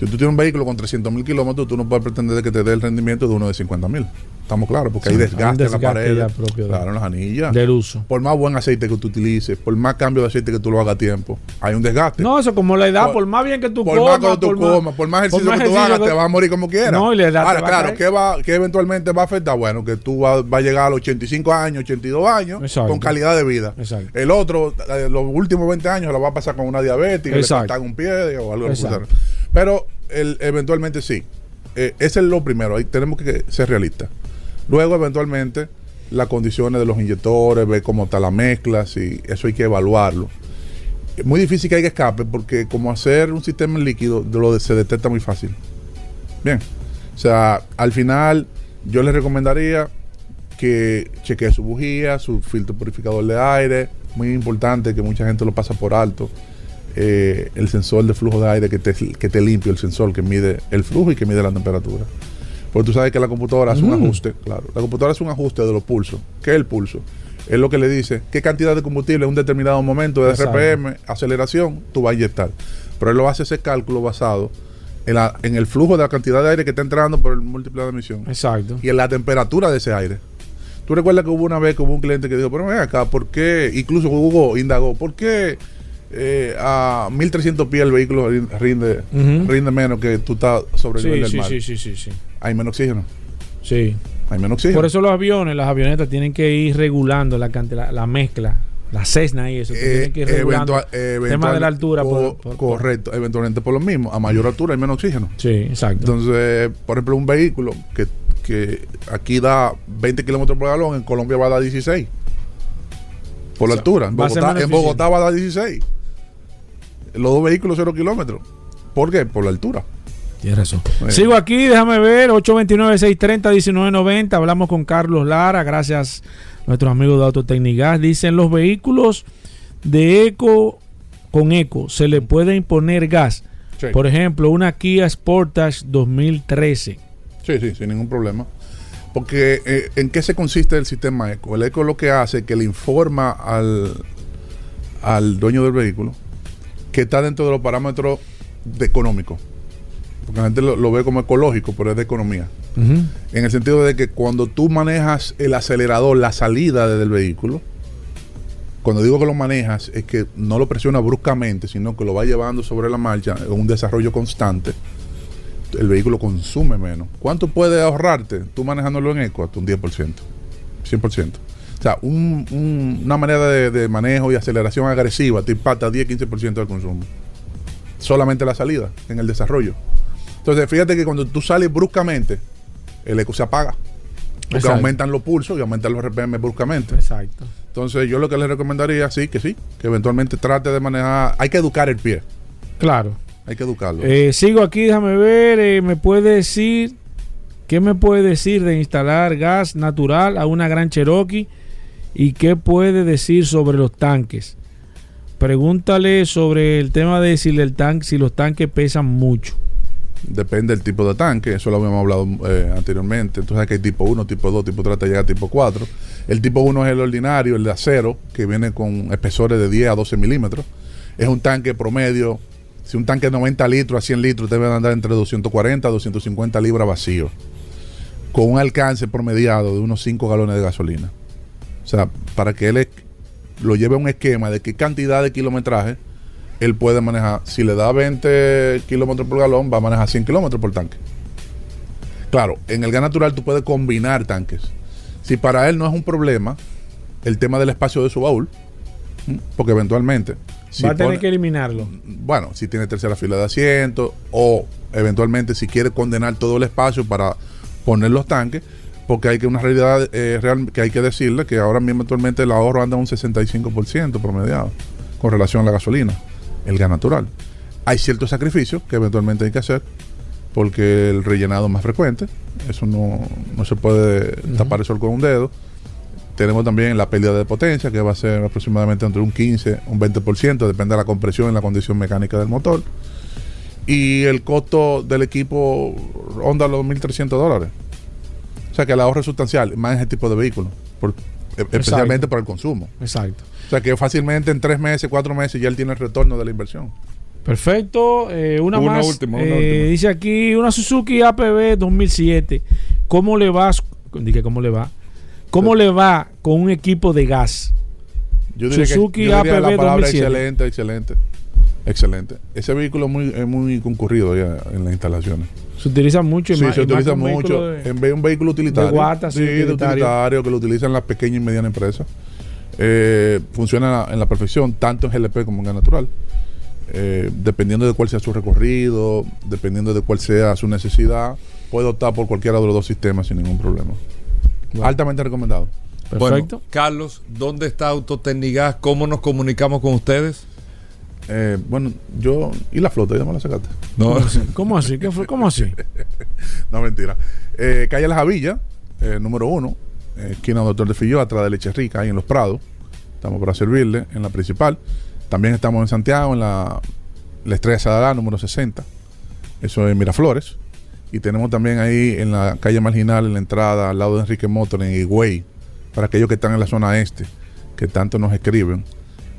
Si tú tienes un vehículo con 300 mil kilómetros, tú no puedes pretender que te dé el rendimiento de uno de 50 mil. Estamos claros, porque hay desgaste, hay en la pared. de- claro, en las anillas. Del uso. Por más buen aceite que tú utilices, por más cambio de aceite que tú lo hagas a tiempo, hay un desgaste. No, eso como la edad, Por- por, más bien que tú por comas. más que tú por más- comas, por más ejercicio por más que tú hagas, que- te vas a morir como quieras. No, y la edad Ahora, claro. ¿qué, va, ¿qué eventualmente va a afectar? Bueno, que tú vas va a llegar a los 85 años, 82 años, Exacto. con calidad de vida. Exacto. El otro, eh, los últimos 20 años, lo va a pasar con una diabetes, le cortan un pie o algo así. Pero el, eventualmente sí. Eh, ese es lo primero, ahí tenemos que ser realistas. Luego, eventualmente, las condiciones de los inyectores, ver cómo está la mezcla, si eso hay que evaluarlo. Es muy difícil que haya escape porque como hacer un sistema en líquido se detecta muy fácil. Bien. O sea, al final yo les recomendaría que chequee su bujía, su filtro purificador de aire. Muy importante que mucha gente lo pasa por alto. Eh, el sensor de flujo de aire que te, que te limpia, el sensor que mide el flujo y que mide la temperatura. Porque tú sabes que la computadora hace un ajuste, claro. La computadora hace un ajuste de los pulsos. ¿Qué es el pulso? Es lo que le dice qué cantidad de combustible en un determinado momento de. RPM, aceleración, tú vas a inyectar. Pero él lo hace ese cálculo basado en, la- en el flujo de la cantidad de aire que está entrando por el múltiple de emisión Exacto. y en la temperatura de ese aire. Tú recuerdas que hubo una vez que hubo un cliente que dijo, pero ven acá, ¿por qué? Incluso Hugo indagó, ¿por qué eh, a 1300 pies el vehículo rin- rinde, rinde menos que tú estás sobre el Sí, nivel del sí, mar? sí, sí, sí, sí. Hay menos oxígeno. Sí. Hay menos oxígeno. Por eso los aviones, las avionetas tienen que ir regulando la, cante- la, la mezcla, la Cessna y eso. Eh, tienen que ir regulando eventua- el tema eventual- de la altura. co- por- por- por- correcto, eventualmente por lo mismo. A mayor altura hay menos oxígeno. Sí, exacto. Entonces, por ejemplo, un vehículo que, que aquí da 20 kilómetros por galón, en Colombia va a dar 16. Por la O sea, altura. En Bogotá, en Bogotá va a dar 16. Los dos vehículos 0 kilómetros. ¿Por qué? Por la altura. Tienes razón. Sigo aquí, déjame ver, 829-630-1990. Hablamos con Carlos Lara, gracias a nuestros amigos de Autotecnigas. Dicen, los vehículos de eco con eco, ¿se le puede imponer gas? Sí. Por ejemplo, una Kia Sportage 2013. Sí, sí, sin ningún problema. Porque eh, ¿en qué se consiste el sistema ECO? El ECO lo que hace es que le informa al, al dueño del vehículo que está dentro de los parámetros de económicos. Porque la gente lo, lo ve como ecológico, pero es de economía. En el sentido de que cuando tú manejas el acelerador, la salida del vehículo, cuando digo que lo manejas, es que no lo presiona bruscamente, sino que lo va llevando sobre la marcha en un desarrollo constante. El vehículo consume menos. ¿Cuánto puede ahorrarte tú manejándolo en eco? Hasta un 10%, 100%. O sea, un- un- una manera de, de manejo y aceleración agresiva te impacta 10-15% del consumo. solamente la salida, en el desarrollo. Entonces, fíjate que cuando tú sales bruscamente, el eco se apaga. Porque Exacto. aumentan los pulsos y aumentan los RPM bruscamente. Exacto. Entonces, yo lo que les recomendaría, sí, que sí, que eventualmente trate de manejar. Hay que educar el pie. Claro. Hay que educarlo. Eh, sigo aquí, déjame ver. eh, ¿Me puede decir qué me puede decir de instalar gas natural a una gran Cherokee? ¿Y qué puede decir sobre los tanques? Pregúntale sobre el tema de si, el tanque, si los tanques pesan mucho. Depende del tipo de tanque, eso lo habíamos hablado eh, anteriormente. Entonces que hay tipo 1, tipo 2, tipo 3, hasta llegar a tipo 4. El tipo 1 es el ordinario, el de acero, que viene con espesores de 10 a 12 milímetros. Es un tanque promedio. Si un tanque de 90 litros a 100 litros debe andar entre 240 a 250 libras vacío, con un alcance promediado de unos 5 galones de gasolina. O sea, para que él lo lleve a un esquema de qué cantidad de kilometraje él puede manejar. Si le da 20 kilómetros por galón, va a manejar 100 kilómetros por tanque. Claro, en el gas natural tú puedes combinar tanques. Si para él no es un problema el tema del espacio de su baúl, porque eventualmente. si Va a tener pone- que eliminarlo. bueno, si tiene tercera fila de asientos o eventualmente si quiere condenar todo el espacio para poner los tanques, porque hay que una realidad eh, real que hay que decirle que ahora mismo actualmente el ahorro anda un 65% promediado con relación a la gasolina, el gas natural. Hay ciertos sacrificios que eventualmente hay que hacer porque el rellenado es más frecuente, eso no, no se puede tapar el sol con un dedo. Tenemos también la pérdida de potencia, que va a ser aproximadamente entre un 15 un 20%, depende de la compresión y la condición mecánica del motor. Y el costo del equipo ronda los 1.300 dólares. O sea que el ahorro es sustancial, más en ese tipo de vehículos, por- especialmente por el consumo. Exacto. O sea que fácilmente en tres meses, cuatro meses ya él tiene el retorno de la inversión. Perfecto. eh, una, Una más. última, una eh, última. Dice aquí una Suzuki APB 2007. ¿Cómo le va? Dije, ¿cómo le va? ¿Cómo le va con un equipo de gas? Yo diría, Suzuki que, yo diría APB la palabra 2007. excelente, excelente. Excelente. Ese vehículo es muy, es muy concurrido ya en las instalaciones. Se utiliza mucho. y Sí, más- se y utiliza mucho. de- En vez de un vehículo utilitario. de guata, sí, sí, de utilitario. utilitario, que lo utilizan las pequeñas y medianas empresas. Eh, funciona en la perfección, tanto en GLP como en gas natural. Eh, dependiendo de cuál sea su recorrido, dependiendo de cuál sea su necesidad, puede optar por cualquiera de los dos sistemas sin ningún problema. Bueno. Altamente recomendado. Perfecto. Bueno, Carlos, ¿dónde está Autotecnigas? ¿Cómo nos comunicamos con ustedes? Eh, bueno, yo. ¿Y la flota? Ya me la sacaste. No, ¿Cómo así? ¿Qué fue? ¿Cómo así? No, mentira. Eh, calle La Javilla, eh, número uno, eh, esquina Doctor de Filló, atrás de Leche Rica, ahí en Los Prados. Estamos para servirle en la principal. También estamos en Santiago, en la, la Estrella Sadalá, número 60. Eso es Miraflores. Y tenemos también ahí en la calle marginal, en la entrada, al lado de Enrique Motor, en Higüey, para aquellos que están en la zona este, que tanto nos escriben.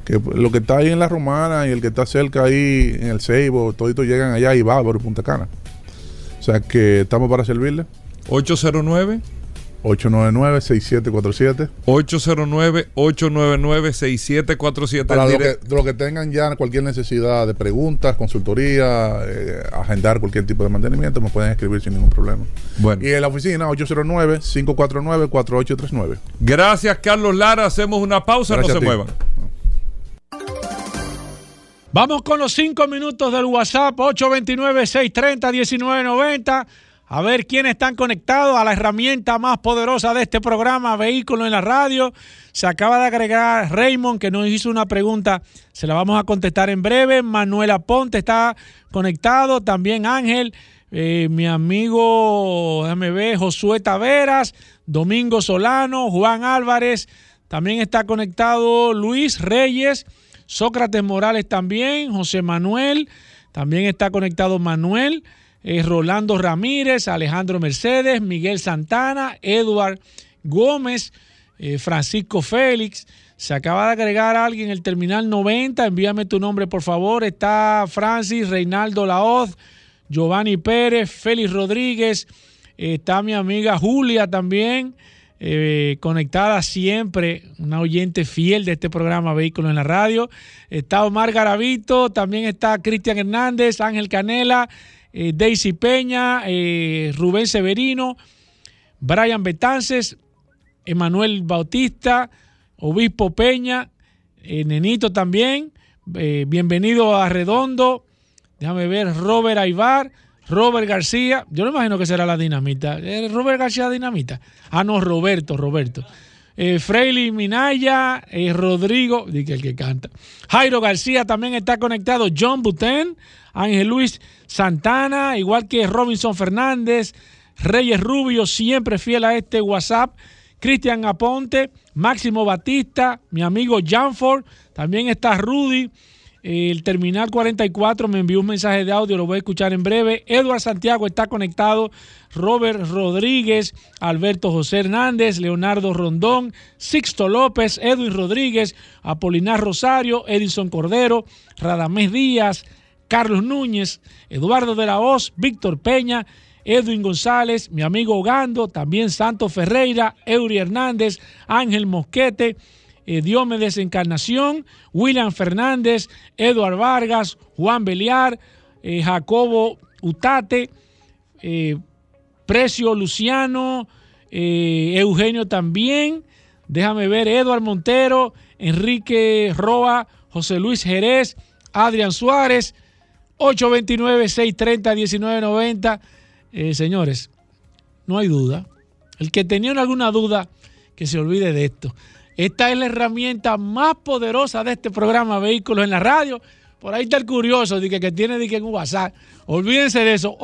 Que lo que está ahí en la Romana y el que está cerca ahí en el Ceibo, toditos llegan allá y Bávaro y Punta Cana. O sea que estamos para servirle. 809 899-6747. 809-899-6747. Para lo que, lo que tengan ya cualquier necesidad de preguntas, consultoría, eh, agendar cualquier tipo de mantenimiento, me pueden escribir sin ningún problema. Bueno, Y en la oficina 809-549-4839. gracias Carlos Lara. Hacemos una pausa, Gracias no se muevan. Vamos con los cinco minutos del WhatsApp 829-630-1990. A ver quiénes están conectados a la herramienta más poderosa de este programa, Vehículo en la Radio. Se acaba de agregar Raymond, que nos hizo una pregunta. Se la vamos a contestar en breve. Manuela Ponte está conectado. También Ángel, eh, mi amigo, déjame ver, Josué Taveras, Domingo Solano, Juan Álvarez. También está conectado Luis Reyes. Sócrates Morales también, José Manuel, también está conectado Manuel, eh, Rolando Ramírez, Alejandro Mercedes, Miguel Santana, Edward Gómez, eh, Francisco Félix. Se acaba de agregar alguien el terminal 90, envíame tu nombre por favor. Está Francis, Reinaldo Laoz, Giovanni Pérez, Félix Rodríguez, está mi amiga Julia también eh, conectada siempre, una oyente fiel de este programa Vehículos en la Radio. Está Omar Garavito, también está Cristian Hernández, Ángel Canela, eh, Daisy Peña, eh, Rubén Severino, Brian Betances, Emanuel Bautista, Obispo Peña, Nenito también. bienvenido a Redondo. Déjame ver, Robert Aybar, Robert García. Yo no imagino que será la dinamita. ¿Es Robert García Dinamita? Ah, no, Roberto, Roberto. Eh, Minaya, eh, Rodrigo, que el que canta. Jairo García también está conectado. John Buten, Ángel Luis Santana, igual que Robinson Fernández, Reyes Rubio, siempre fiel a este WhatsApp. Cristian Aponte, Máximo Batista, mi amigo Janford, también está Rudy. El terminal 44 me envió un mensaje de audio, lo voy a escuchar en breve. Eduard Santiago está conectado. Robert Rodríguez, Alberto José Hernández, Leonardo Rondón, Sixto López, Edwin Rodríguez, Apolinar Rosario, Edison Cordero, Radamés Díaz, Carlos Núñez, Eduardo de la Hoz, Víctor Peña, Edwin González, mi amigo Gando, también Santos Ferreira, Eury Hernández, Ángel Mosquete, eh, Encarnación, William Fernández, Eduard Vargas, Juan Beliar, eh, Jacobo Utate, eh, Precio Luciano, eh, Eugenio también, déjame ver, Eduard Montero, Enrique Roa, José Luis Jerez, Adrián Suárez, 829-630-1990. Eh, señores, no hay duda. El que tenía alguna duda, que se olvide de esto. Esta es la herramienta más poderosa de este programa Vehículos en la Radio. Por ahí está el curioso de que, tiene de que en WhatsApp. Olvídense de eso.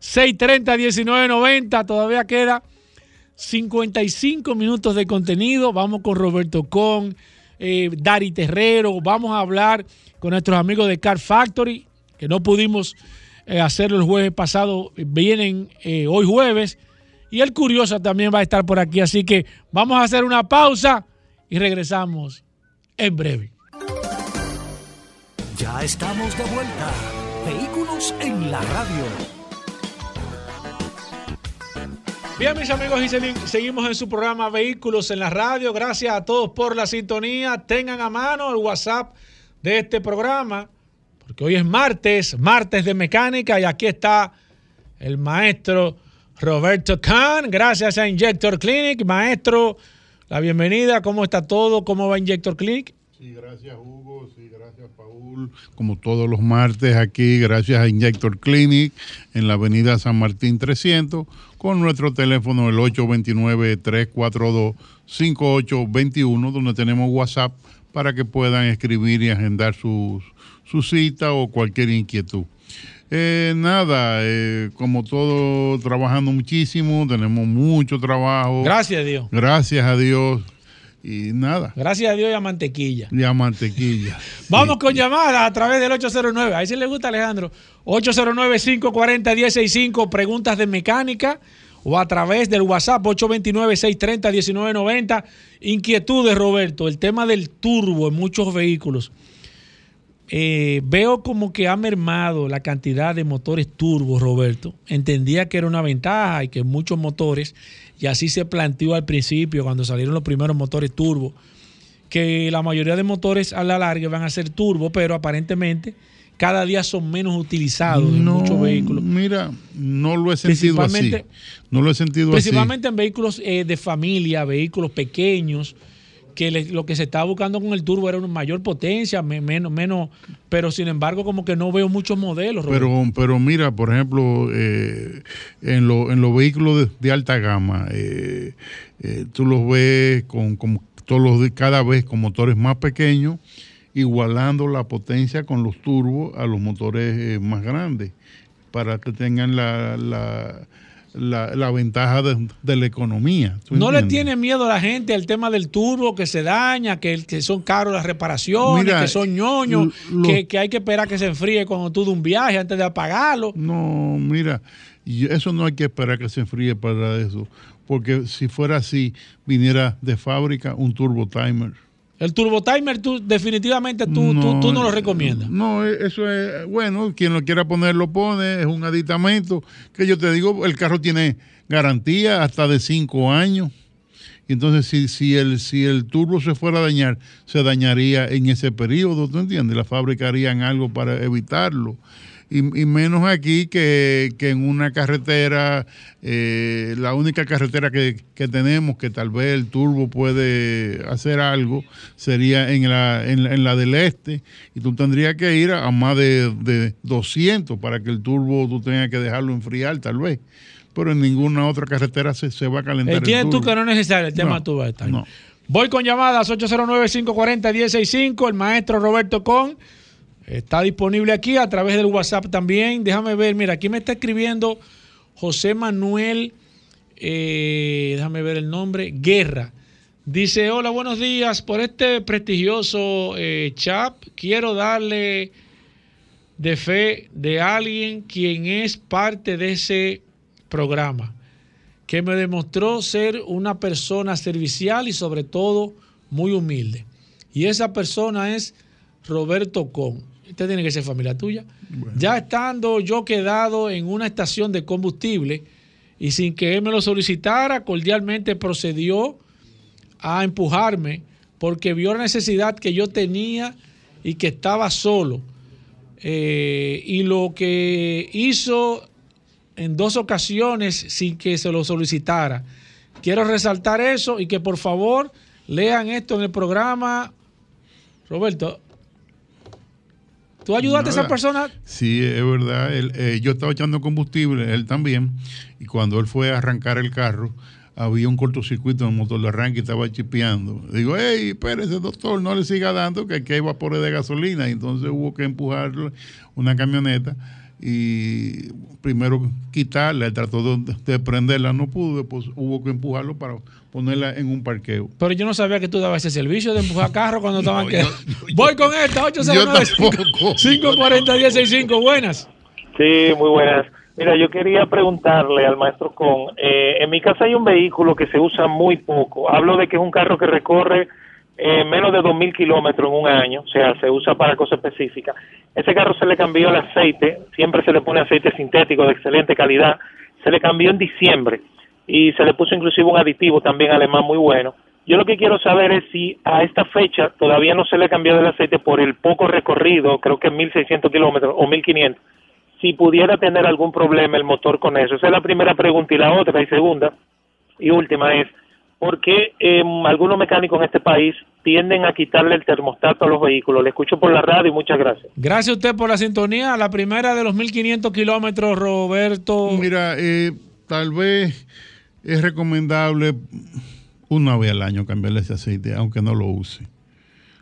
829-630-1990. Todavía queda 55 minutos de contenido. Vamos con Roberto Con, eh, Dari Terrero. Vamos a hablar con nuestros amigos de Car Factory, que no pudimos eh, hacerlo el jueves pasado. Vienen eh, hoy jueves. Y el curioso también va a estar por aquí. Así que vamos a hacer una pausa y regresamos en breve. Ya estamos de vuelta. Vehículos en la radio. Bien, mis amigos, y segui- seguimos en su programa Vehículos en la Radio. Gracias a todos por la sintonía. Tengan a mano el WhatsApp de este programa, porque hoy es martes, martes de mecánica, y aquí está el maestro Roberto Kahn. Gracias a Injector Clinic. Maestro, la bienvenida. ¿Cómo está todo? ¿Cómo va Injector Clinic? Sí, gracias Hugo, sí, gracias Paul. Como todos los martes aquí, gracias a Injector Clinic en la avenida San Martín 300, con nuestro teléfono el 829-342-5821, donde tenemos WhatsApp para que puedan escribir y agendar sus- su cita o cualquier inquietud. Eh, nada, eh, como todo, trabajando muchísimo, tenemos mucho trabajo. Gracias a Dios. Gracias a Dios. Y nada, Gracias a Dios y a mantequilla. ya mantequilla. Vamos con llamadas a través del 809. Ahí sí le gusta, Alejandro. 809-540-165. Preguntas de mecánica. O a través del WhatsApp 829-630-1990. Inquietudes, Roberto. El tema del turbo en muchos vehículos. Eh, veo como que ha mermado la cantidad de motores turbos, Roberto. Entendía que era una ventaja y que muchos motores, y así se planteó al principio cuando salieron los primeros motores turbos, que la mayoría de motores a la larga van a ser turbo, pero aparentemente cada día son menos utilizados en muchos vehículos. Mira, no lo he sentido así. Principalmente- No lo he sentido Principalmente en vehículos eh, de familia, vehículos pequeños, que lo que se estaba buscando con el turbo era una mayor potencia, me- menos, menos, pero sin embargo como que no veo muchos modelos. Pero, pero mira, por ejemplo, eh, en, lo- en los vehículos de, alta gama, eh, eh, tú los ves con, con todos los cada vez con motores más pequeños, igualando la potencia con los turbos a los motores eh, más grandes, para que tengan la, la, la- la ventaja de, de la economía. ¿tú ¿No le tiene miedo a la gente al tema del turbo que se daña, que, que son caros las reparaciones, Mira, que son ñoños, lo- que, que hay que esperar que se enfríe cuando tú de un viaje antes de apagarlo? No, mira, y eso no hay que esperar que se enfríe para eso, porque si fuera así, viniera de fábrica un turbo timer. El turbo timer, tú, definitivamente tú no, tú, no lo recomiendas. No, eh, eso es, bueno, quien lo quiera poner lo pone, es un aditamento, que yo te digo, el carro tiene garantía hasta de cinco años. Y entonces, si, si, el, si el turbo se fuera a dañar, se dañaría en ese periodo, ¿tú entiendes? La fábrica harían algo para evitarlo. Y, y menos aquí que, que en una carretera, eh, la única carretera que, que tenemos que tal vez el turbo puede hacer algo sería en la, en, la- en la del este y tú tendrías que ir a, a más de, de 200 para que el turbo tú tengas que dejarlo enfriar tal vez. Pero en ninguna otra carretera se, se va a calentar. el Entiendes tú turbo. que no es necesario el tema No, tú ves, no. Voy con llamadas 809-540-165. El maestro Roberto Con está disponible aquí a través del WhatsApp también. Déjame ver, mira, aquí me está escribiendo José Manuel, eh, déjame ver el nombre, Guerra. Dice, hola, buenos días. Por este prestigioso eh, chat, quiero darle de fe de alguien quien es parte de ese programa que me demostró ser una persona servicial y sobre todo muy humilde. Y esa persona es Roberto Con. Usted tiene que ser familia tuya. Ya estando yo quedado en una estación de combustible y sin que él me lo solicitara, cordialmente procedió a empujarme porque vio la necesidad que yo tenía y que estaba solo. Eh, y lo que hizo en dos ocasiones sin que se lo solicitara. Quiero resaltar eso y que por favor lean esto en el programa. Roberto, ¿tú ayudaste a esa persona? Sí, es verdad. Él, eh, yo estaba echando combustible, él también, y cuando él fue a arrancar el carro, había un cortocircuito en el motor de arranque y estaba chipeando. Digo, hey, espérese, doctor, no le siga dando, que aquí hay vapores de gasolina. Y entonces hubo que empujar una camioneta y primero quitarla, él trató de, de prenderla, no pudo, después hubo que empujarlo para ponerla en un parqueo. Pero yo no sabía que tú dabas ese servicio de empujar carro cuando estaban No, que... yo- yo- Voy con esta, yo 809 tampoco. 540 165 buenas. Sí, muy buenas. Mira, yo quería preguntarle al maestro Con, eh, en mi casa hay un vehículo que se usa muy poco. Hablo de que es un carro que recorre eh, menos de 2.000 kilómetros en un año, o sea, se usa para cosas específicas. Ese carro se le cambió el aceite, siempre se le pone aceite sintético de excelente calidad, se le cambió en diciembre y se le puso inclusive un aditivo también alemán muy bueno. Yo lo que quiero saber es si a esta fecha todavía no se le ha cambiado el aceite por el poco recorrido, creo que 1.600 kilómetros o 1.500 si pudiera tener algún problema el motor con eso. Esa es la primera pregunta. Y la otra y segunda y última es, ¿por qué eh, algunos mecánicos en este país tienden a quitarle el termostato a los vehículos? Le escucho por la radio y muchas gracias. Gracias a usted por la sintonía. La primera de los 1500 kilómetros, Roberto. Mira, eh, tal vez es recomendable una vez al año cambiarle ese aceite, aunque no lo use.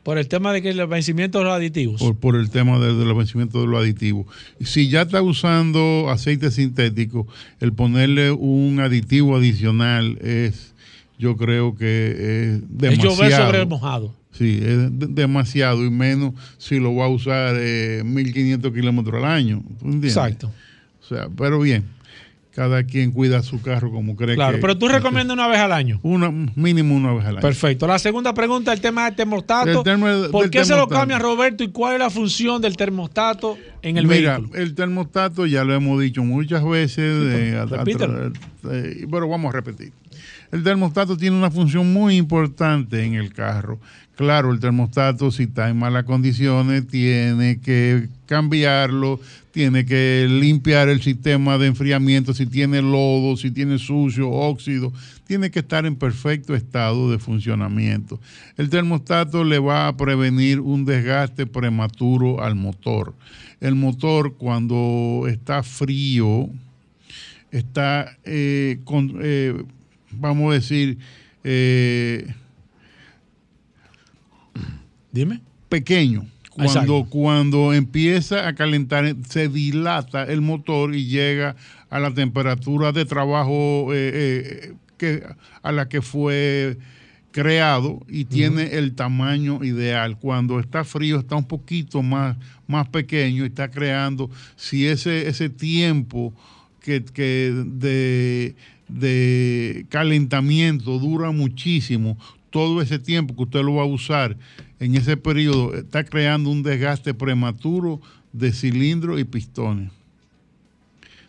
Por el tema de que el vencimiento de los aditivos. Por, por el tema de, de los vencimientos de los aditivos. Si ya está usando aceite sintético, el ponerle un aditivo adicional es, yo creo que es es demasiado. llover sobre el mojado. Sí, es de- demasiado y menos si lo va a usar eh, 1500 kilómetros al año. ¿tú entiendes? Exacto. O sea, pero bien, cada quien cuida su carro como cree Claro, que. pero tú recomiendas una vez al año. Una, mínimo una vez al año. Perfecto. La segunda pregunta, el tema del termostato. El ¿Por del qué se lo cambia Roberto y cuál es la función del termostato en el Mira, vehículo? el termostato ya lo hemos dicho muchas veces. de- a- a- repítelo. eh, pero vamos a repetir. El termostato tiene una función muy importante en el carro. Claro, el termostato, si está en malas condiciones, tiene que cambiarlo, tiene que limpiar el sistema de enfriamiento, si tiene lodo, si tiene sucio, óxido, tiene que estar en perfecto estado de funcionamiento. El termostato le va a prevenir un desgaste prematuro al motor. El motor cuando está frío, está, eh, con, eh, vamos a decir, eh, Dime. pequeño. Cuando, Exacto. cuando empieza a calentar, se dilata el motor y llega a la temperatura de trabajo eh, eh, que, a la que fue creado y tiene el tamaño ideal. Cuando está frío está un poquito más, más pequeño y está creando, si ese, ese tiempo que, que de, de calentamiento dura muchísimo, todo ese tiempo que usted lo va a usar en ese periodo está creando un desgaste prematuro de cilindros y pistones.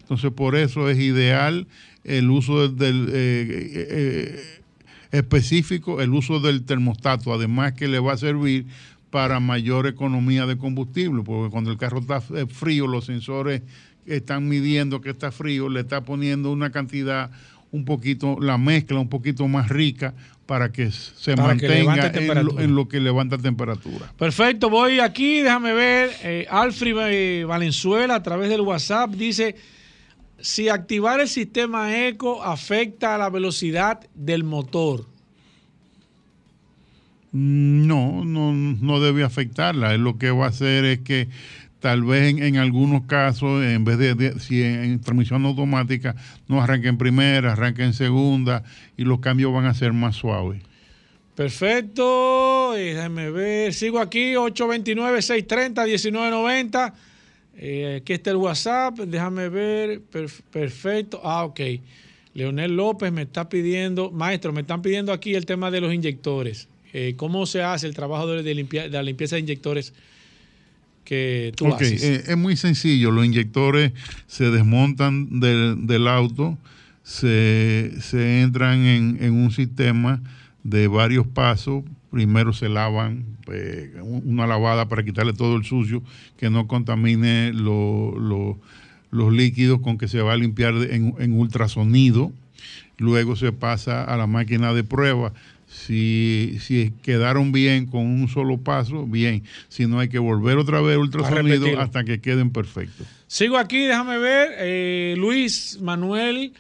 Entonces, por eso es ideal el uso del, del, eh, eh, específico, el uso del termostato, además que le va a servir para mayor economía de combustible, porque cuando el carro está eh, frío, los sensores están midiendo que está frío, le está poniendo una cantidad un poquito, la mezcla un poquito más rica para que se Para mantenga en, lo, temperatura. en lo que levanta temperatura. Perfecto, voy aquí, déjame ver. Eh, Alfred eh, Valenzuela a través del WhatsApp dice, si activar el sistema eco afecta a la velocidad del motor. Mm, No, no, no debe afectarla. Lo que va a hacer es que tal vez en, algunos casos, en vez de, si en, transmisión automática, no arranque en primera, arranque en segunda y los cambios van a ser más suaves. Perfecto, eh, déjame ver, sigo aquí, 829-630-1990. Eh, aquí está el WhatsApp, déjame ver, perf- perfecto. Ah, ok. Leonel López me está pidiendo, maestro, me están pidiendo aquí el tema de los inyectores. Eh, ¿Cómo se hace el trabajo de la limpieza de inyectores que tú haces? eh, es muy sencillo. Los inyectores se desmontan del, del auto, se, se entran en, en un sistema de varios pasos. Primero se lavan, eh, un- una lavada para quitarle todo el sucio que no contamine lo- lo- los líquidos con que se va a limpiar en, en ultrasonido. Luego se pasa a la máquina de prueba. Si, si quedaron bien con un solo paso, bien. Si no, hay que volver otra vez ultrasonido hasta que queden perfectos. Sigo aquí, déjame ver. eh, Luis Manuel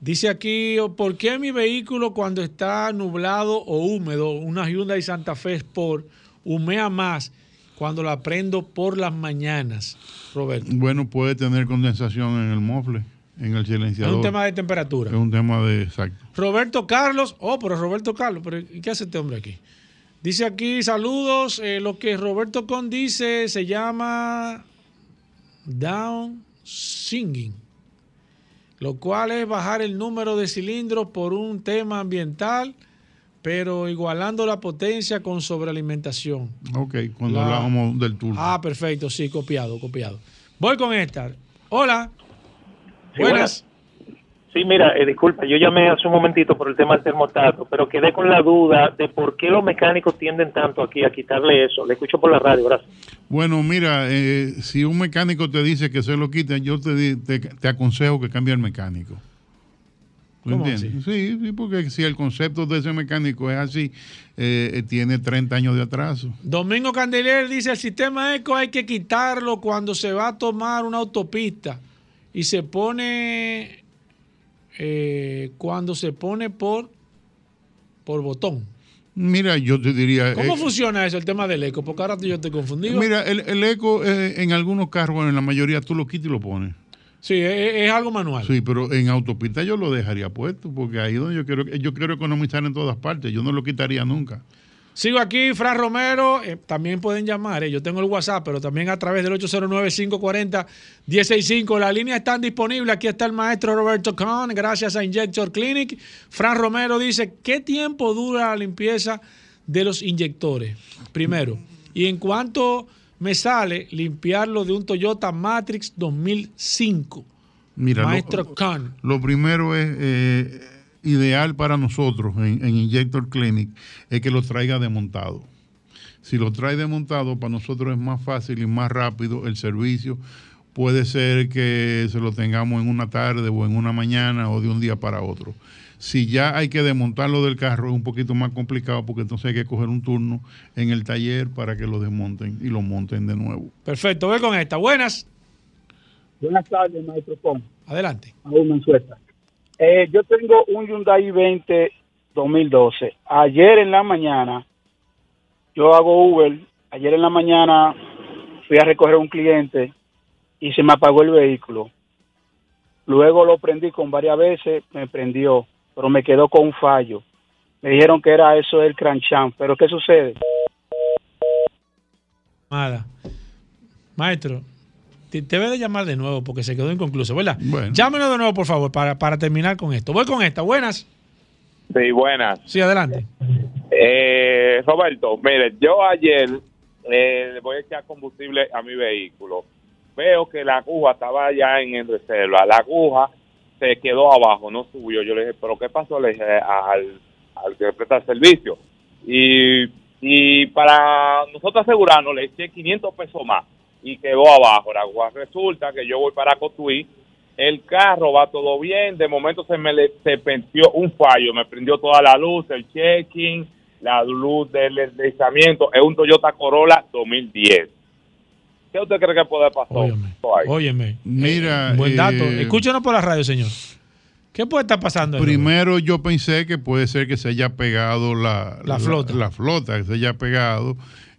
dice aquí, ¿por qué mi vehículo cuando está nublado o húmedo, una Hyundai Santa Fe Sport, humea más cuando la prendo por las mañanas? Roberto. Bueno, puede tener condensación en el mofle, en el Es silenciador. un tema de temperatura. Es un tema de exacto. Roberto Carlos, oh, pero Roberto Carlos, pero ¿y qué hace este hombre aquí? Dice aquí, saludos, eh, lo que Roberto Con dice se llama down singing, lo cual es bajar el número de cilindros por un tema ambiental, pero igualando la potencia con sobrealimentación. Ok, cuando La- hablábamos del turbo. Ah, perfecto, sí, copiado, copiado. Voy con esta. Hola. Sí, buenas. Sí, mira, eh, disculpa, yo llamé hace un momentito por el tema del termostato, pero quedé con la duda de por qué los mecánicos tienden tanto aquí a quitarle eso. Le escucho por la radio, gracias. Bueno, mira, eh, si un mecánico te dice que se lo quite, yo te, te, te aconsejo que cambie el mecánico. ¿Tú ¿Cómo entiendes? Sí, sí, porque si el concepto de ese mecánico es así, eh, eh, tiene 30 años de atraso. Domingo Candelier dice, el sistema eco hay que quitarlo cuando se va a tomar una autopista y se pone, eh, cuando se pone por, por botón. Mira, yo te diría... ¿Cómo eh, funciona eso, el tema del eco? Porque ahora yo estoy confundido. Mira, el, el eco eh, en algunos carros, bueno, en la mayoría tú lo quitas y lo pones. sí, es, es algo manual. Sí, pero en autopista yo lo dejaría puesto, porque ahí es donde yo quiero, yo quiero economizar en todas partes. Yo no lo quitaría nunca. Sigo aquí, Fran Romero, eh, también pueden llamar, eh, yo tengo el WhatsApp, pero también a través del 809-540-165. Las líneas están disponibles, aquí está el maestro Roberto Kahn, gracias a Injector Clinic. Fran Romero dice, ¿qué tiempo dura la limpieza de los inyectores? Primero, y en cuánto me sale limpiarlo de un Toyota Matrix 2005. Mira, lo- maestro Kahn. Lo primero es eh, ideal para nosotros en, en Injector Clinic es que lo traiga desmontado. Si lo trae desmontado, para nosotros es más fácil y más rápido el servicio. Puede ser que se lo tengamos en una tarde o en una mañana o de un día para otro. Si ya hay que desmontarlo del carro, es un poquito más complicado porque entonces hay que coger un turno en el taller para que lo desmonten y lo monten de nuevo. Perfecto, voy con esta. Buenas, Buenas tardes, maestro Pon. adelante. Aún Mensueta. Eh, yo tengo un Hyundai 20 2012. Ayer en la mañana, yo hago Uber. Ayer en la mañana fui a recoger a un cliente y se me apagó el vehículo. Luego lo prendí con varias veces, me prendió, pero me quedó con un fallo. Me dijeron que era eso del crancham, pero ¿qué sucede? Nada. Maestro, debe de llamar de nuevo porque se quedó inconcluso, ¿verdad? Bueno. Llámenos de nuevo, por favor, para, para terminar con esto. Voy con esta. Buenas. Sí, buenas. Sí, adelante. Eh, Roberto, mire, yo ayer eh, le voy a echar combustible a mi vehículo. Veo que la aguja estaba ya en el reserva. La aguja se quedó abajo, no subió. Yo le dije, ¿pero qué pasó? Le dije al, al que presta el servicio. Y Y para nosotros asegurarnos, le eché 500 pesos más y quedó abajo. La guagua resulta que yo voy para Cotuí, el carro va todo bien, de momento se me le, se prendió un fallo, me prendió toda la luz, el checking, la luz del deslizamiento, es un Toyota Corolla 2010. ¿Qué usted cree que puede pasar? Ahí. Óyeme. Mira, Buen eh, dato. Escúchanos por la radio, señor. ¿Qué puede estar pasando? Primero yo pensé que puede ser que se haya pegado la, La flota. La, flota, que se haya pegado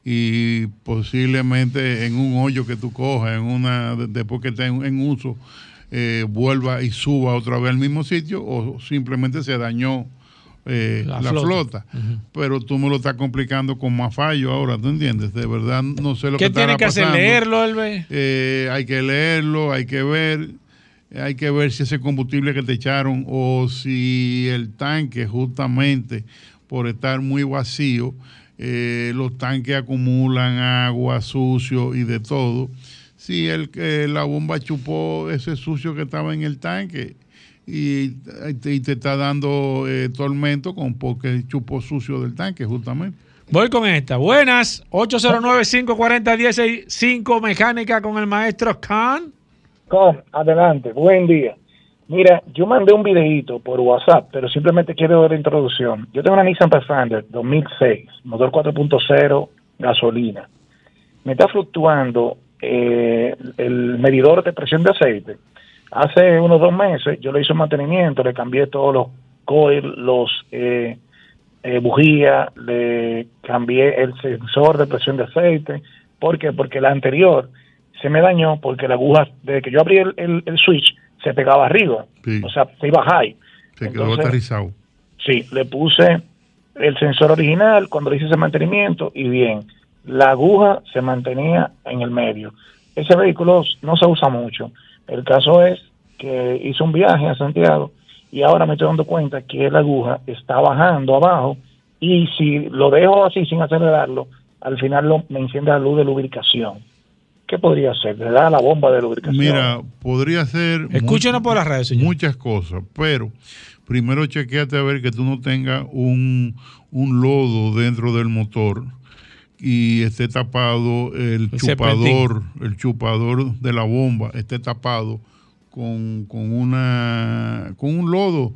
y posiblemente en un hoyo que tú cojas, en una después que esté en, en uso, eh, vuelva y suba otra vez al mismo sitio o simplemente se dañó eh, La la, flota. flota. Pero tú me lo estás complicando con más fallo ahora, ¿tú entiendes? De verdad no sé lo ¿Qué que tiene que hacer? ¿Leerlo, Elbe? Eh, hay que leerlo, hay que ver, hay que ver si ese combustible que te echaron o si el tanque justamente por estar muy vacío, eh, los tanques acumulan agua, sucio y de todo. Si el, que la bomba chupó ese sucio que estaba en el tanque y, y te está dando eh, tormento con porque chupó sucio del tanque justamente. Voy con esta. Buenas. 809-540-165 mecánica con el maestro Khan. Con, adelante, buen día. Mira, yo mandé un videito por WhatsApp, pero simplemente quiero ver la introducción. Yo tengo una Nissan Pathfinder 2006, motor 4.0, gasolina. Me está fluctuando eh, el medidor de presión de aceite. Hace unos dos meses yo le hice un mantenimiento, le cambié todos los coils, los eh, eh, bujías, le cambié el sensor de presión de aceite. ¿Por qué? Porque la anterior se me dañó porque la aguja, desde que yo abrí el- el switch, se pegaba arriba. Sí. O sea, se iba high. Se quedó Entonces, aterrizado. Sí, le puse el sensor original cuando le hice ese mantenimiento y bien, la aguja se mantenía en el medio. Ese vehículo no se usa mucho. El caso es que hice un viaje a Santiago y ahora me estoy dando cuenta que la aguja está bajando abajo y si lo dejo así sin acelerarlo, al final lo- me enciende la luz de lubricación. ¿Qué podría hacer? Le da la bomba de lubricación. Mira, podría ser Escúchenos por las redes, señor. muchas cosas, pero primero chequeate a ver que tú no tengas un, un lodo dentro del motor y esté tapado el, El chupador, el chupador de la bomba, esté tapado con, con una con un lodo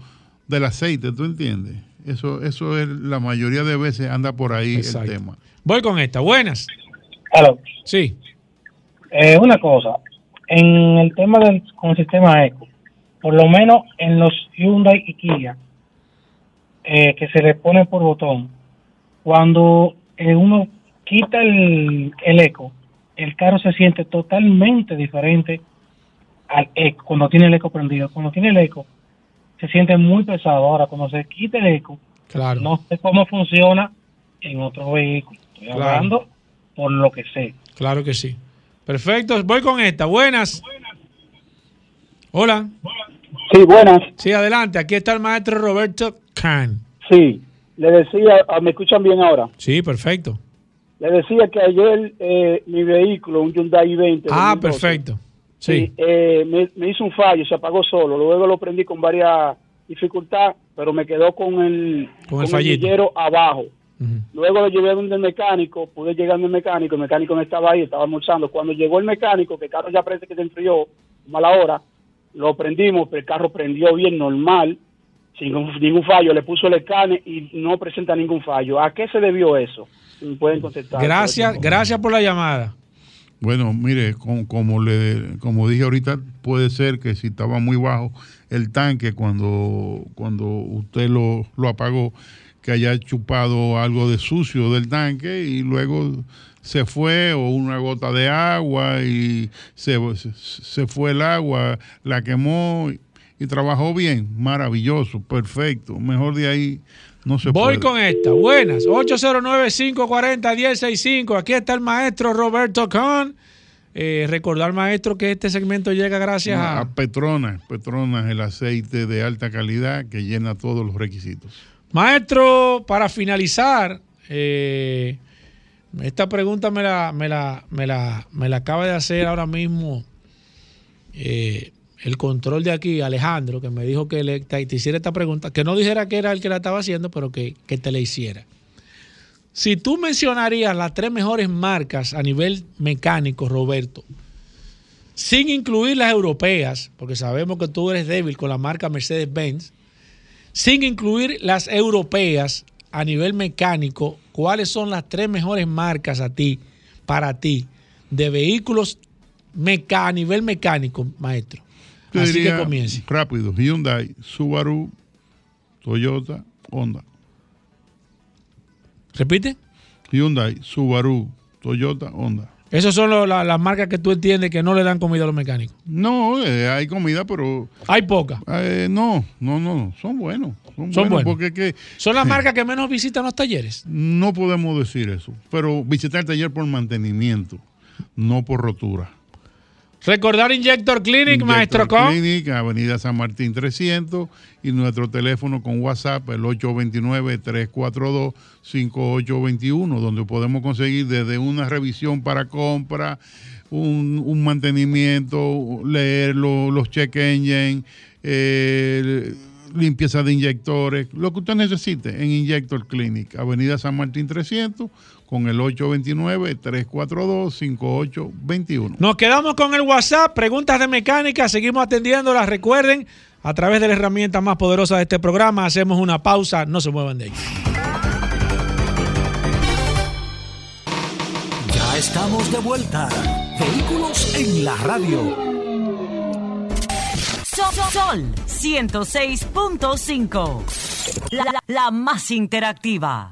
del aceite, ¿tú entiendes? Eso, eso es la mayoría de veces anda por ahí Exacto. el tema. Voy con esta. Buenas. Aló. Sí. Eh, una cosa, en el tema del con el sistema Eco, por lo menos en los Hyundai y Kia, eh, que se le pone por botón, cuando eh, uno quita el, el Eco, el carro se siente totalmente diferente al Eco, cuando tiene el Eco prendido. Cuando tiene el Eco, se siente muy pesado. Ahora, cuando se quita el Eco, Claro. no sé cómo funciona en otro vehículo. Estoy Claro. hablando por lo que sé. Claro que sí. Perfecto. Voy con esta. Buenas. Hola. Sí, buenas. Sí, adelante. Aquí está el maestro Roberto Khan. Sí, le decía, ah, ¿me escuchan bien ahora? Sí, perfecto. Le decía que ayer eh, mi vehículo, un Hyundai i20. Ah, 2012, perfecto. Sí. eh, me, me hizo un fallo, se apagó solo. Luego lo prendí con varias dificultades, pero me quedó con el, Con el grillero Luego lo llevé a donde el mecánico, pude llegar donde el mecánico, el mecánico no estaba ahí, estaba almorzando. Cuando llegó el mecánico, que el carro ya parece que se enfrió, mala hora, lo prendimos, pero el carro prendió bien normal, sin ningún, fallo, le puso el escane y no presenta ningún fallo. ¿A qué se debió eso? Pueden contestar. Gracias, gracias por la llamada. Bueno, mire, com- como, le, como dije ahorita, puede ser que si estaba muy bajo el tanque cuando, cuando usted lo, lo apagó, que haya chupado algo de sucio del tanque y luego se fue o una gota de agua y se, se- fue el agua, la quemó y trabajó bien, maravilloso, perfecto. Mejor de ahí no se Voy puede. con esta. Buenas. 809-540-1065. Aquí está el maestro Roberto Khan. Eh, recordar, maestro, que este segmento llega gracias a, a... Petronas, Petronas, el aceite de alta calidad que llena todos los requisitos. Maestro, para finalizar, eh, esta pregunta me la, me, la, me, la, me la acaba de hacer ahora mismo eh, el control de aquí, Alejandro, que me dijo que le, te, hiciera esta pregunta, que no dijera que era el que la estaba haciendo, pero que, que te la hiciera. Si tú mencionarías las tres mejores marcas a nivel mecánico, Roberto, sin incluir las europeas, porque sabemos que tú eres débil con la marca Mercedes-Benz, sin incluir las europeas a nivel mecánico, ¿cuáles son las tres mejores marcas a ti, para ti, de vehículos meca a nivel mecánico, maestro? Yo Así que comience. Rápido, Hyundai, Subaru, Toyota, Honda. ¿Repite? Hyundai, Subaru, Toyota, Honda. Esas son lo- la- las marcas que tú entiendes que no le dan comida a los mecánicos. No, eh, hay comida, pero... Hay poca. Eh, no, no, no, son buenos. Son, Son buenos, porque que... Son las marcas que menos visitan los talleres. No podemos decir eso, pero visitar el taller por mantenimiento, no por rotura. Recordar Injector Clinic, Injector maestro con. Clinic, Avenida San Martín 300 y nuestro teléfono con WhatsApp el 829-342-5821, donde podemos conseguir desde una revisión para compra, un, un mantenimiento, leer lo- los check engine, eh, limpieza de inyectores, lo que usted necesite en Injector Clinic, Avenida San Martín 300 con el 829-342-5821. Nos quedamos con el WhatsApp, preguntas de mecánica, seguimos atendiéndolas. Recuerden, a través de la herramienta más poderosa de este programa, hacemos una pausa, no se muevan de ahí. Ya estamos de vuelta. Vehículos en la radio. Sol, Sol 106.5. La, la- la más interactiva.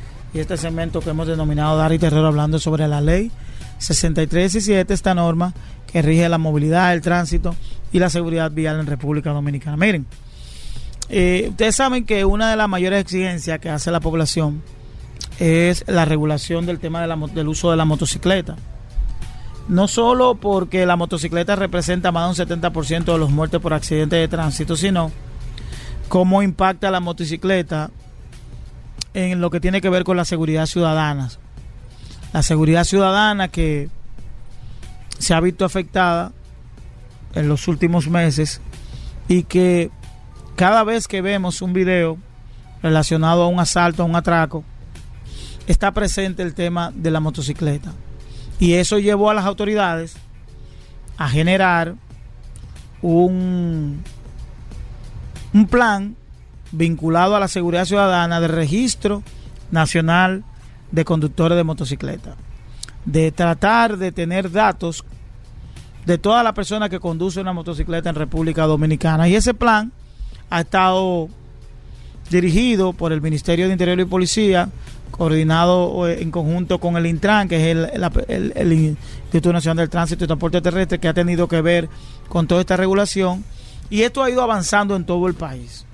y este segmento que hemos denominado Dar y Terror hablando sobre la ley 6317, esta norma que rige la movilidad, el tránsito y la seguridad vial en República Dominicana. Miren, eh, ustedes saben que una de las mayores exigencias que hace la población es la regulación del tema de la del uso de la motocicleta. No solo porque la motocicleta representa más de un 70% de los muertes por accidentes de tránsito, sino cómo impacta la motocicleta en lo que tiene que ver con la seguridad ciudadana. La seguridad ciudadana que se ha visto afectada en los últimos meses y que cada vez que vemos un video relacionado a un asalto, a un atraco, está presente el tema de la motocicleta. Y eso llevó a las autoridades a generar un, un plan vinculado a la seguridad ciudadana de registro nacional de conductores de motocicleta. De tratar de tener datos de toda la persona que conduce una motocicleta en República Dominicana. Y ese plan ha estado dirigido por el Ministerio de Interior y Policía, coordinado eh, en conjunto con el Intran, que es el Instituto Nacional del Tránsito y Transporte Terrestre, que ha tenido que ver con toda esta regulación. Y esto ha ido avanzando en todo el país.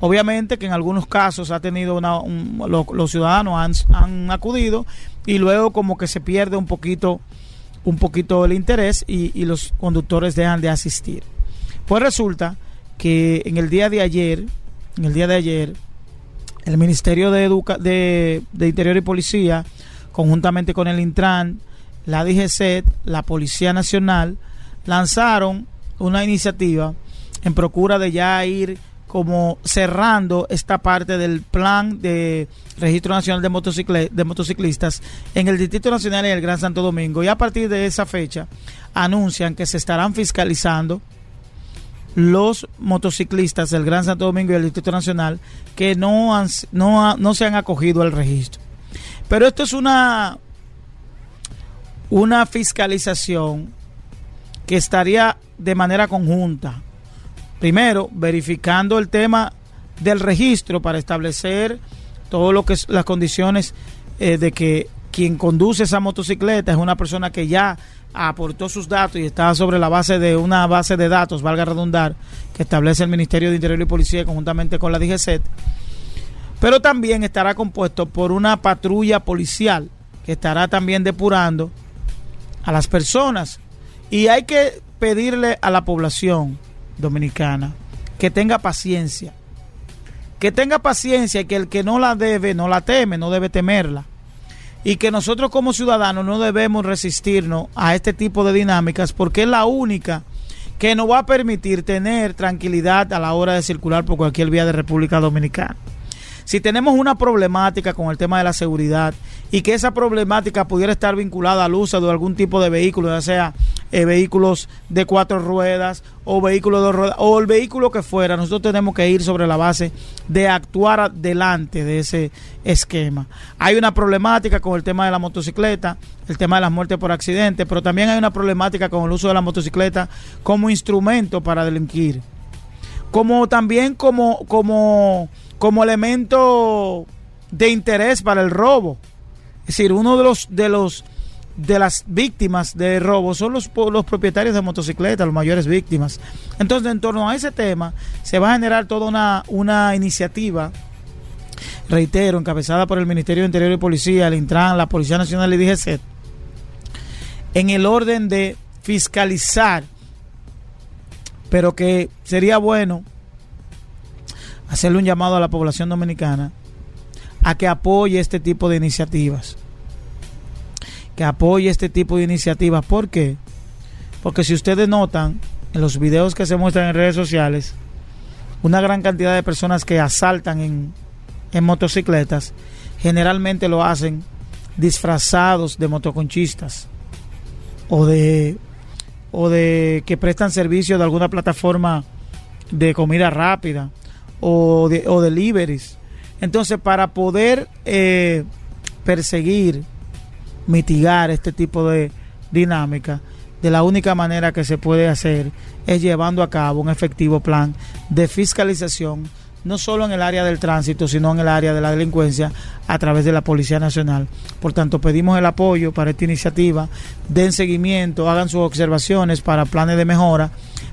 Obviamente que en algunos casos ha tenido una, un- lo- los ciudadanos han, han acudido y luego como que se pierde un poquito un poquito el interés y, y los conductores dejan de asistir. Pues resulta que en el día de ayer, en el día de ayer, el Ministerio de, Educa de, de Interior y Policía, conjuntamente con el Intran, la DGCET, la Policía Nacional, lanzaron una iniciativa en procura de ya ir como cerrando esta parte del plan de registro nacional de, motocicle- de motociclistas en el Distrito Nacional y el Gran Santo Domingo. Y a partir de esa fecha anuncian que se estarán fiscalizando los motociclistas del Gran Santo Domingo y del Distrito Nacional que no, han, no, no se han acogido al registro. Pero esto es una, una fiscalización que estaría de manera conjunta. Primero, verificando el tema del registro para establecer todo lo que es las condiciones eh, de que quien conduce esa motocicleta es una persona que ya aportó sus datos y está sobre la base de una base de datos, valga redundar, que establece el Ministerio de Interior y Policía conjuntamente con la DGCET. Pero también estará compuesto por una patrulla policial que estará también depurando a las personas. Y hay que pedirle a la población dominicana que tenga paciencia. Que tenga paciencia y que el que no la debe, no la teme, no debe temerla y que nosotros como ciudadanos no debemos resistirnos a este tipo de dinámicas porque es la única que nos va a permitir tener tranquilidad a la hora de circular por cualquier vía de República Dominicana. Si tenemos una problemática con el tema de la seguridad y que esa problemática pudiera estar vinculada al uso de algún tipo de vehículo, ya sea eh, vehículos de cuatro ruedas o vehículos de ruedas o el vehículo que fuera, nosotros tenemos que ir sobre la base de actuar delante de ese esquema. Hay una problemática con el tema de la motocicleta, el tema de las muertes por accidente, pero también hay una problemática con el uso de la motocicleta como instrumento para delinquir. Como también como, como como elemento de interés para el robo. Es decir, uno de los de los de las víctimas de robo son los, los propietarios de motocicletas, las mayores víctimas. Entonces, en torno a ese tema, se va a generar toda una, una iniciativa, reitero, encabezada por el Ministerio de Interior y Policía, el Intran, la Policía Nacional y DGC, en el orden de fiscalizar, pero que sería bueno hacerle un llamado a la población dominicana a que apoye este tipo de iniciativas. Que apoye este tipo de iniciativas. ¿Por qué? Porque si ustedes notan en los videos que se muestran en redes sociales, una gran cantidad de personas que asaltan en, en motocicletas generalmente lo hacen disfrazados de motoconchistas o de o de que prestan servicio de alguna plataforma de comida rápida o, de, o deliveries. Entonces, para poder eh, perseguir, mitigar este tipo de dinámica, de la única manera que se puede hacer es llevando a cabo un efectivo plan de fiscalización, no solo en el área del tránsito, sino en el área de la delincuencia a través de la Policía Nacional. Por tanto, pedimos el apoyo para esta iniciativa, den seguimiento, hagan sus observaciones para planes de mejora,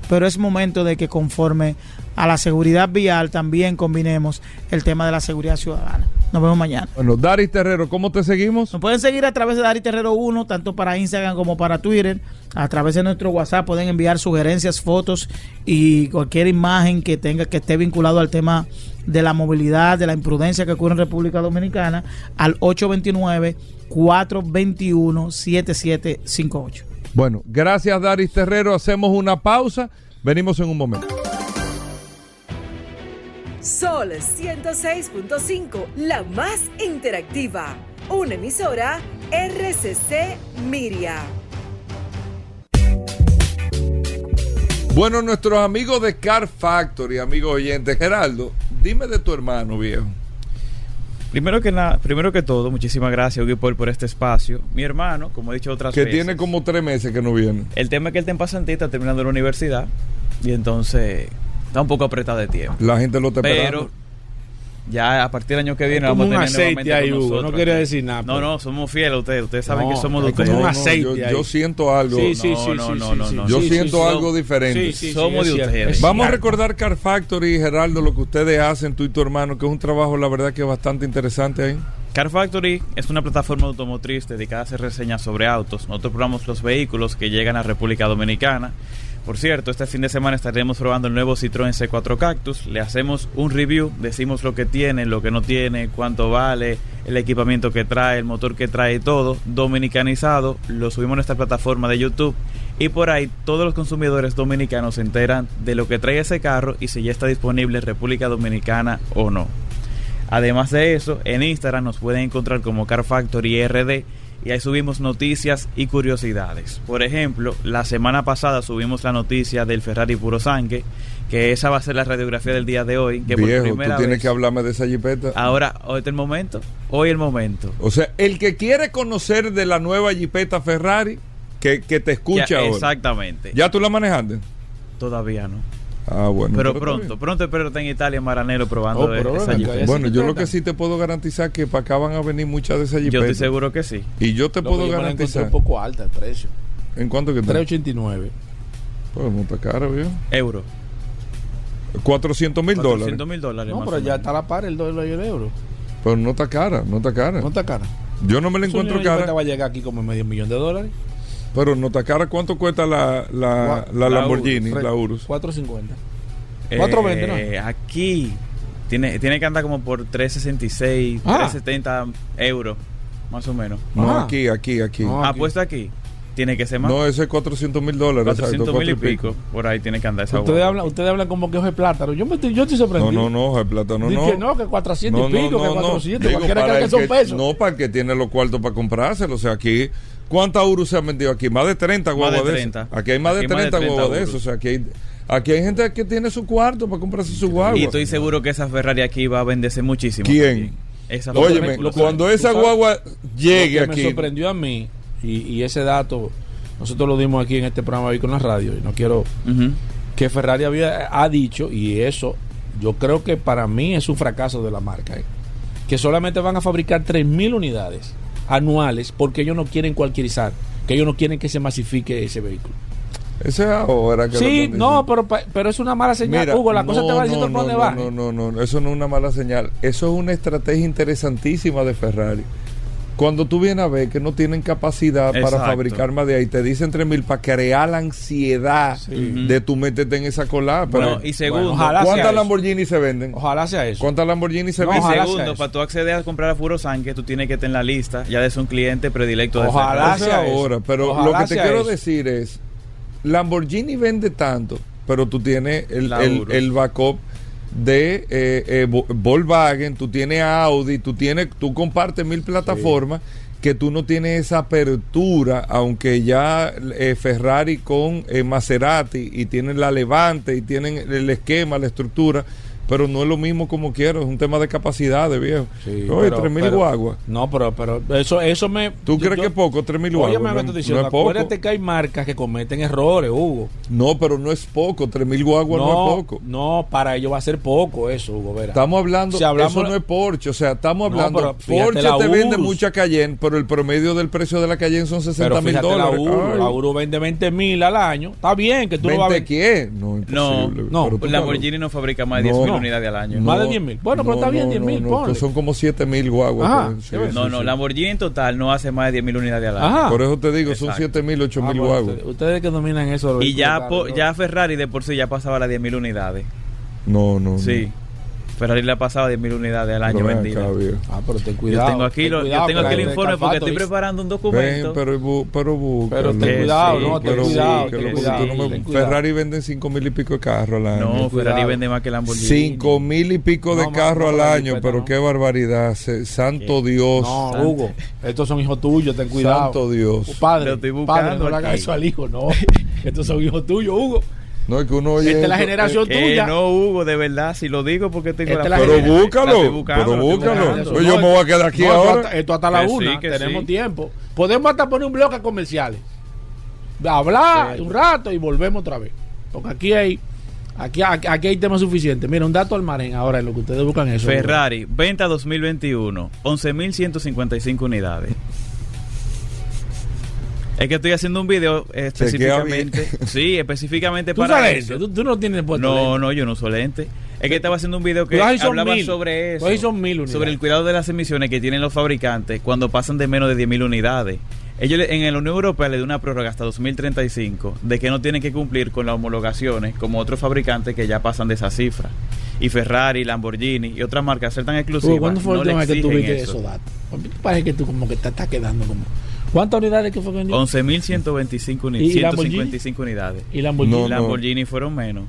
pero es momento de que conforme a la seguridad vial también combinemos el tema de la seguridad ciudadana. Nos vemos mañana. Bueno, Dari Terrero, ¿cómo te seguimos? Nos pueden seguir a través de Dari Terrero 1, tanto para Instagram como para Twitter. A través de nuestro WhatsApp pueden enviar sugerencias, fotos y cualquier imagen que tenga que esté vinculado al tema de la movilidad, de la imprudencia que ocurre en República Dominicana al 829 421 7758. Bueno, gracias Daris Terrero. Hacemos una pausa. Venimos en un momento. Sol 106.5, la más interactiva. Una emisora RCC Miria. Bueno, nuestros amigos de Car Factory, amigos oyentes, Geraldo, dime de tu hermano, viejo. Primero que nada, primero que todo, muchísimas gracias, Hugo Paul, por este espacio. Mi hermano, como he dicho otras que veces. tiene como tres meses que no viene. El tema es que él está en pasantía, está terminando la universidad. Y entonces está un poco apretado de tiempo. La gente lo está Pero esperando. Ya a partir del año que viene como vamos a un tener aceite nuevamente ahí, Hugo, no nosotros quiere aquí. decir nada, No, pero- no, somos fieles a ustedes. Ustedes saben No, que somos de es como ustedes. un No, aceite yo, yo siento algo. Sí, sí, No, sí, no, sí, no, no, sí, no. Yo sí, siento sí, algo sí. diferente. Sí, sí, sí, Somos de ustedes. Vamos a recordar Car Factory, Geraldo, lo que ustedes hacen, tú y tu hermano, que es un trabajo, la verdad, que es bastante interesante ahí. Car Factory es una plataforma automotriz dedicada a hacer reseñas sobre autos. Nosotros probamos los vehículos que llegan a República Dominicana. Por cierto, este fin de semana estaremos probando el nuevo Citroën C4 Cactus. Le hacemos un review, decimos lo que tiene, lo que no tiene, cuánto vale, el equipamiento que trae, el motor que trae todo, dominicanizado. Lo subimos a nuestra plataforma de YouTube. Y por ahí todos los consumidores dominicanos se enteran de lo que trae ese carro y si ya está disponible en República Dominicana o no. Además de eso, en Instagram nos pueden encontrar como Car Factory RD y ahí subimos noticias y curiosidades. Por ejemplo, la semana pasada subimos la noticia del Ferrari Puro Sangre, que esa va a ser la radiografía del día de hoy. Que por tú tienes vez- que hablarme de esa jipeta. Ahora, hoy está el momento. Hoy el momento. O sea, el que quiere conocer de la nueva jipeta Ferrari, que, que te escucha Ya, ahora. Exactamente. ¿Ya tú la manejaste? Todavía no. Ah, bueno. pero pronto, pronto espero estar en Italia, Maranelo, probando Oh, pero esa jipeta. Bueno, yo lo que sí te puedo garantizar que para acá van a venir muchas de esas Yo jipetas. estoy seguro que sí. Y yo te Lo puedo yo garantizar. un poco alta el precio. ¿En cuánto que está? 389. Pues no está caro, viejo. Euro. 400 mil dólares. 400 mil dólares. No, más pero ya está a la par el dólar y el euro. Pero no está cara, no está cara. No está cara. Yo no me la encuentro yo creo que cara. va a llegar aquí como medio millón de dólares. Pero no está cara. ¿Cuánto cuesta la, la, la, Lamborghini, Urus. la Urus? 450. Eh, 420, ¿no? Aquí tiene, tiene que andar como por 366, Ah. 370 euros, más o menos. No, Ah. aquí, aquí, aquí. No, aquí. puesto aquí. Tiene que ser más. No, ese es 400 mil dólares. 400 exacto, mil y pico. Por ahí tiene que andar esa Ustedes hablan, ustedes hablan como que hoja de plátano. Yo, me estoy, yo estoy No, sorprendido. no, no, hoja de plátano, no. que no, que 400 y pico, que 400. Digo, para que el son que- pesos. No, para el que tiene los cuartos para comprárselo. O sea, aquí, ¿cuántas euros se han vendido aquí? Más de 30 Más de guaguas de 30. esas. Aquí hay más de Aquí más de 30 30 guaguas de eso. O sea, aquí hay, aquí hay gente que tiene su cuarto para comprarse su guagua. Y estoy seguro que esa Ferrari aquí va a venderse muchísimo. ¿Quién? Esa Óyeme, Ferrari- lo que- cuando esa sabes- guagua llegue Lo que aquí. me sorprendió a mí, y, y ese dato, nosotros lo dimos aquí en este programa hoy con la radio, y no quiero que Ferrari había, ha dicho, y eso yo creo que para mí es un fracaso de la marca, ¿eh? que solamente van a fabricar 3.000 unidades anuales porque ellos no quieren cualquierizar, que ellos no quieren que se masifique ese vehículo. Ese es ahora que Sí, no, pero, pero es una mala señal. Mira, Hugo, la cosa te no, va diciendo no, por dónde no, va. No, no, no, no, eso no es una mala señal. Eso es una estrategia interesantísima de Ferrari. Cuando tú vienes a ver que no tienen capacidad para fabricar más de ahí, te dicen 3000 para crear la ansiedad de tú meterte en esa cola. Pero No, y segundo, ¿cuántas eso. Lamborghini se venden? Ojalá sea eso. ¿Cuántas Lamborghini se No, Y venden? ojalá sea segundo, eso. para tú acceder a comprar a Furosan, que tú tienes que estar en la lista, ya de ser un cliente predilecto de Ojalá sea eso. ahora, pero Ojalá lo que te quiero eso. decir es, Lamborghini vende tanto, pero tú tienes el, el backup de eh, eh, Vo- Volkswagen, tú tienes Audi, tú tienes, tú compartes mil plataformas que tú no tienes esa apertura, aunque ya eh, Ferrari con eh, Maserati y tienen la Levante y tienen el esquema, la estructura, pero no es lo mismo como quiero, es un tema de capacidad, de viejo. Sí, Oye, pero- 3000 pero- guaguas. No, pero, pero eso, eso me. ¿Tú yo- crees yo- que es poco? 3000 Oye, guaguas. me No, no diciendo, es poco. acuérdate que hay marcas que cometen errores, Hugo. No, pero no es poco, 3000 guaguas no, es poco. no, para ellos va a ser poco eso, Hugo Vera. Estamos hablando, Si hablamos- eso no es Porsche, o sea, estamos No, hablando, Porsche la te vende mucha Cayenne, pero el promedio del precio de la Cayenne son 60 pero mil dólares. la la Uro vende 20 mil al año. Está bien que tú lo vas a ¿20 ver. qué? No, No, imposible. no, Pero tú Lamborghini no fabrica más de No. 10.000 No. Unidades al año. Más de 10.000. Bueno, pero está bien, 10.000, no, ponle. que son como 7 mil guaguas. Ajá, sí. No, sí, no, sí. Lamborghini en total no hace más de 10.000 unidades al año. Ajá. Por eso te digo, son Exacto. 7 mil, 8 Ah, mil bueno, guaguas. ustedes, ustedes que dominan eso. Y ya, claro, po- ya Ferrari de por sí ya pasaba las 10.000 unidades. No, no, no. Ferrari le ha pasado 10.000 unidades al año vendidas. Ah, pero ten Yo cuidado. tengo aquí, ten lo- yo tengo aquí el informe porque estoy preparando un Ven, documento. pero, bu- pero busca. Pero ten Que cuidado, sí, no, ten cuidado, que ten cuidado. no me-. Ferrari venden 5 mil y pico de carros al año. No, Ferrari vende más que Lamborghini. 5 mil y pico de No, carros al año, pero no. qué barbaridad. Se- santo Dios. No, Hugo, estos son hijos tuyos, ten cuidado. Santo Dios. Padre, Lo estoy buscando padre, no le hagas eso al hijo, no. estos son hijos tuyos, Hugo. No, es que uno oye Esta es la generación Eh, tuya. no, Hugo, de verdad, si lo digo porque tengo Esta la la Pero búscalo, buscando, pero búscalo. Pues yo me voy a quedar aquí No, esto ahora. hasta- Esto hasta la Que sí, una, que tenemos sí. tiempo. Podemos hasta poner un bloque a comerciales. Hablar Sí. un rato y volvemos otra vez. Porque aquí hay aquí, aquí, aquí hay temas suficientes. Mira, un dato al margen ahora en lo que ustedes buscan eso. Ferrari, venta 2021, 11.155 unidades. Es que estoy haciendo un video eh, específicamente. Sí, específicamente ¿Tú para sabes eso. ¿Tú, tú no tienes puesto No, lente. no, yo no uso lente. Es que estaba haciendo un video que hablaba mil. sobre eso. Tú ahí son mil unidades. sobre el cuidado de las emisiones que tienen los fabricantes cuando pasan de menos de 10.000 unidades. Ellos le- en la Unión Europea le dio una prórroga hasta 2035 de que no tienen que cumplir con las homologaciones como otros fabricantes que ya pasan de esa cifra. Y Ferrari, Lamborghini y otras marcas ser tan exclusivas. ¿Cuándo fue no le vez que tú viste eso. esos datos? Parece que tú como que te estás quedando como... ¿Cuántas unidades que fue que vendió? 11.125 ¿Y- unidades. y Lamborghini? 155 unidades. ¿Y Lamborghini? No, no. Lamborghini fueron menos.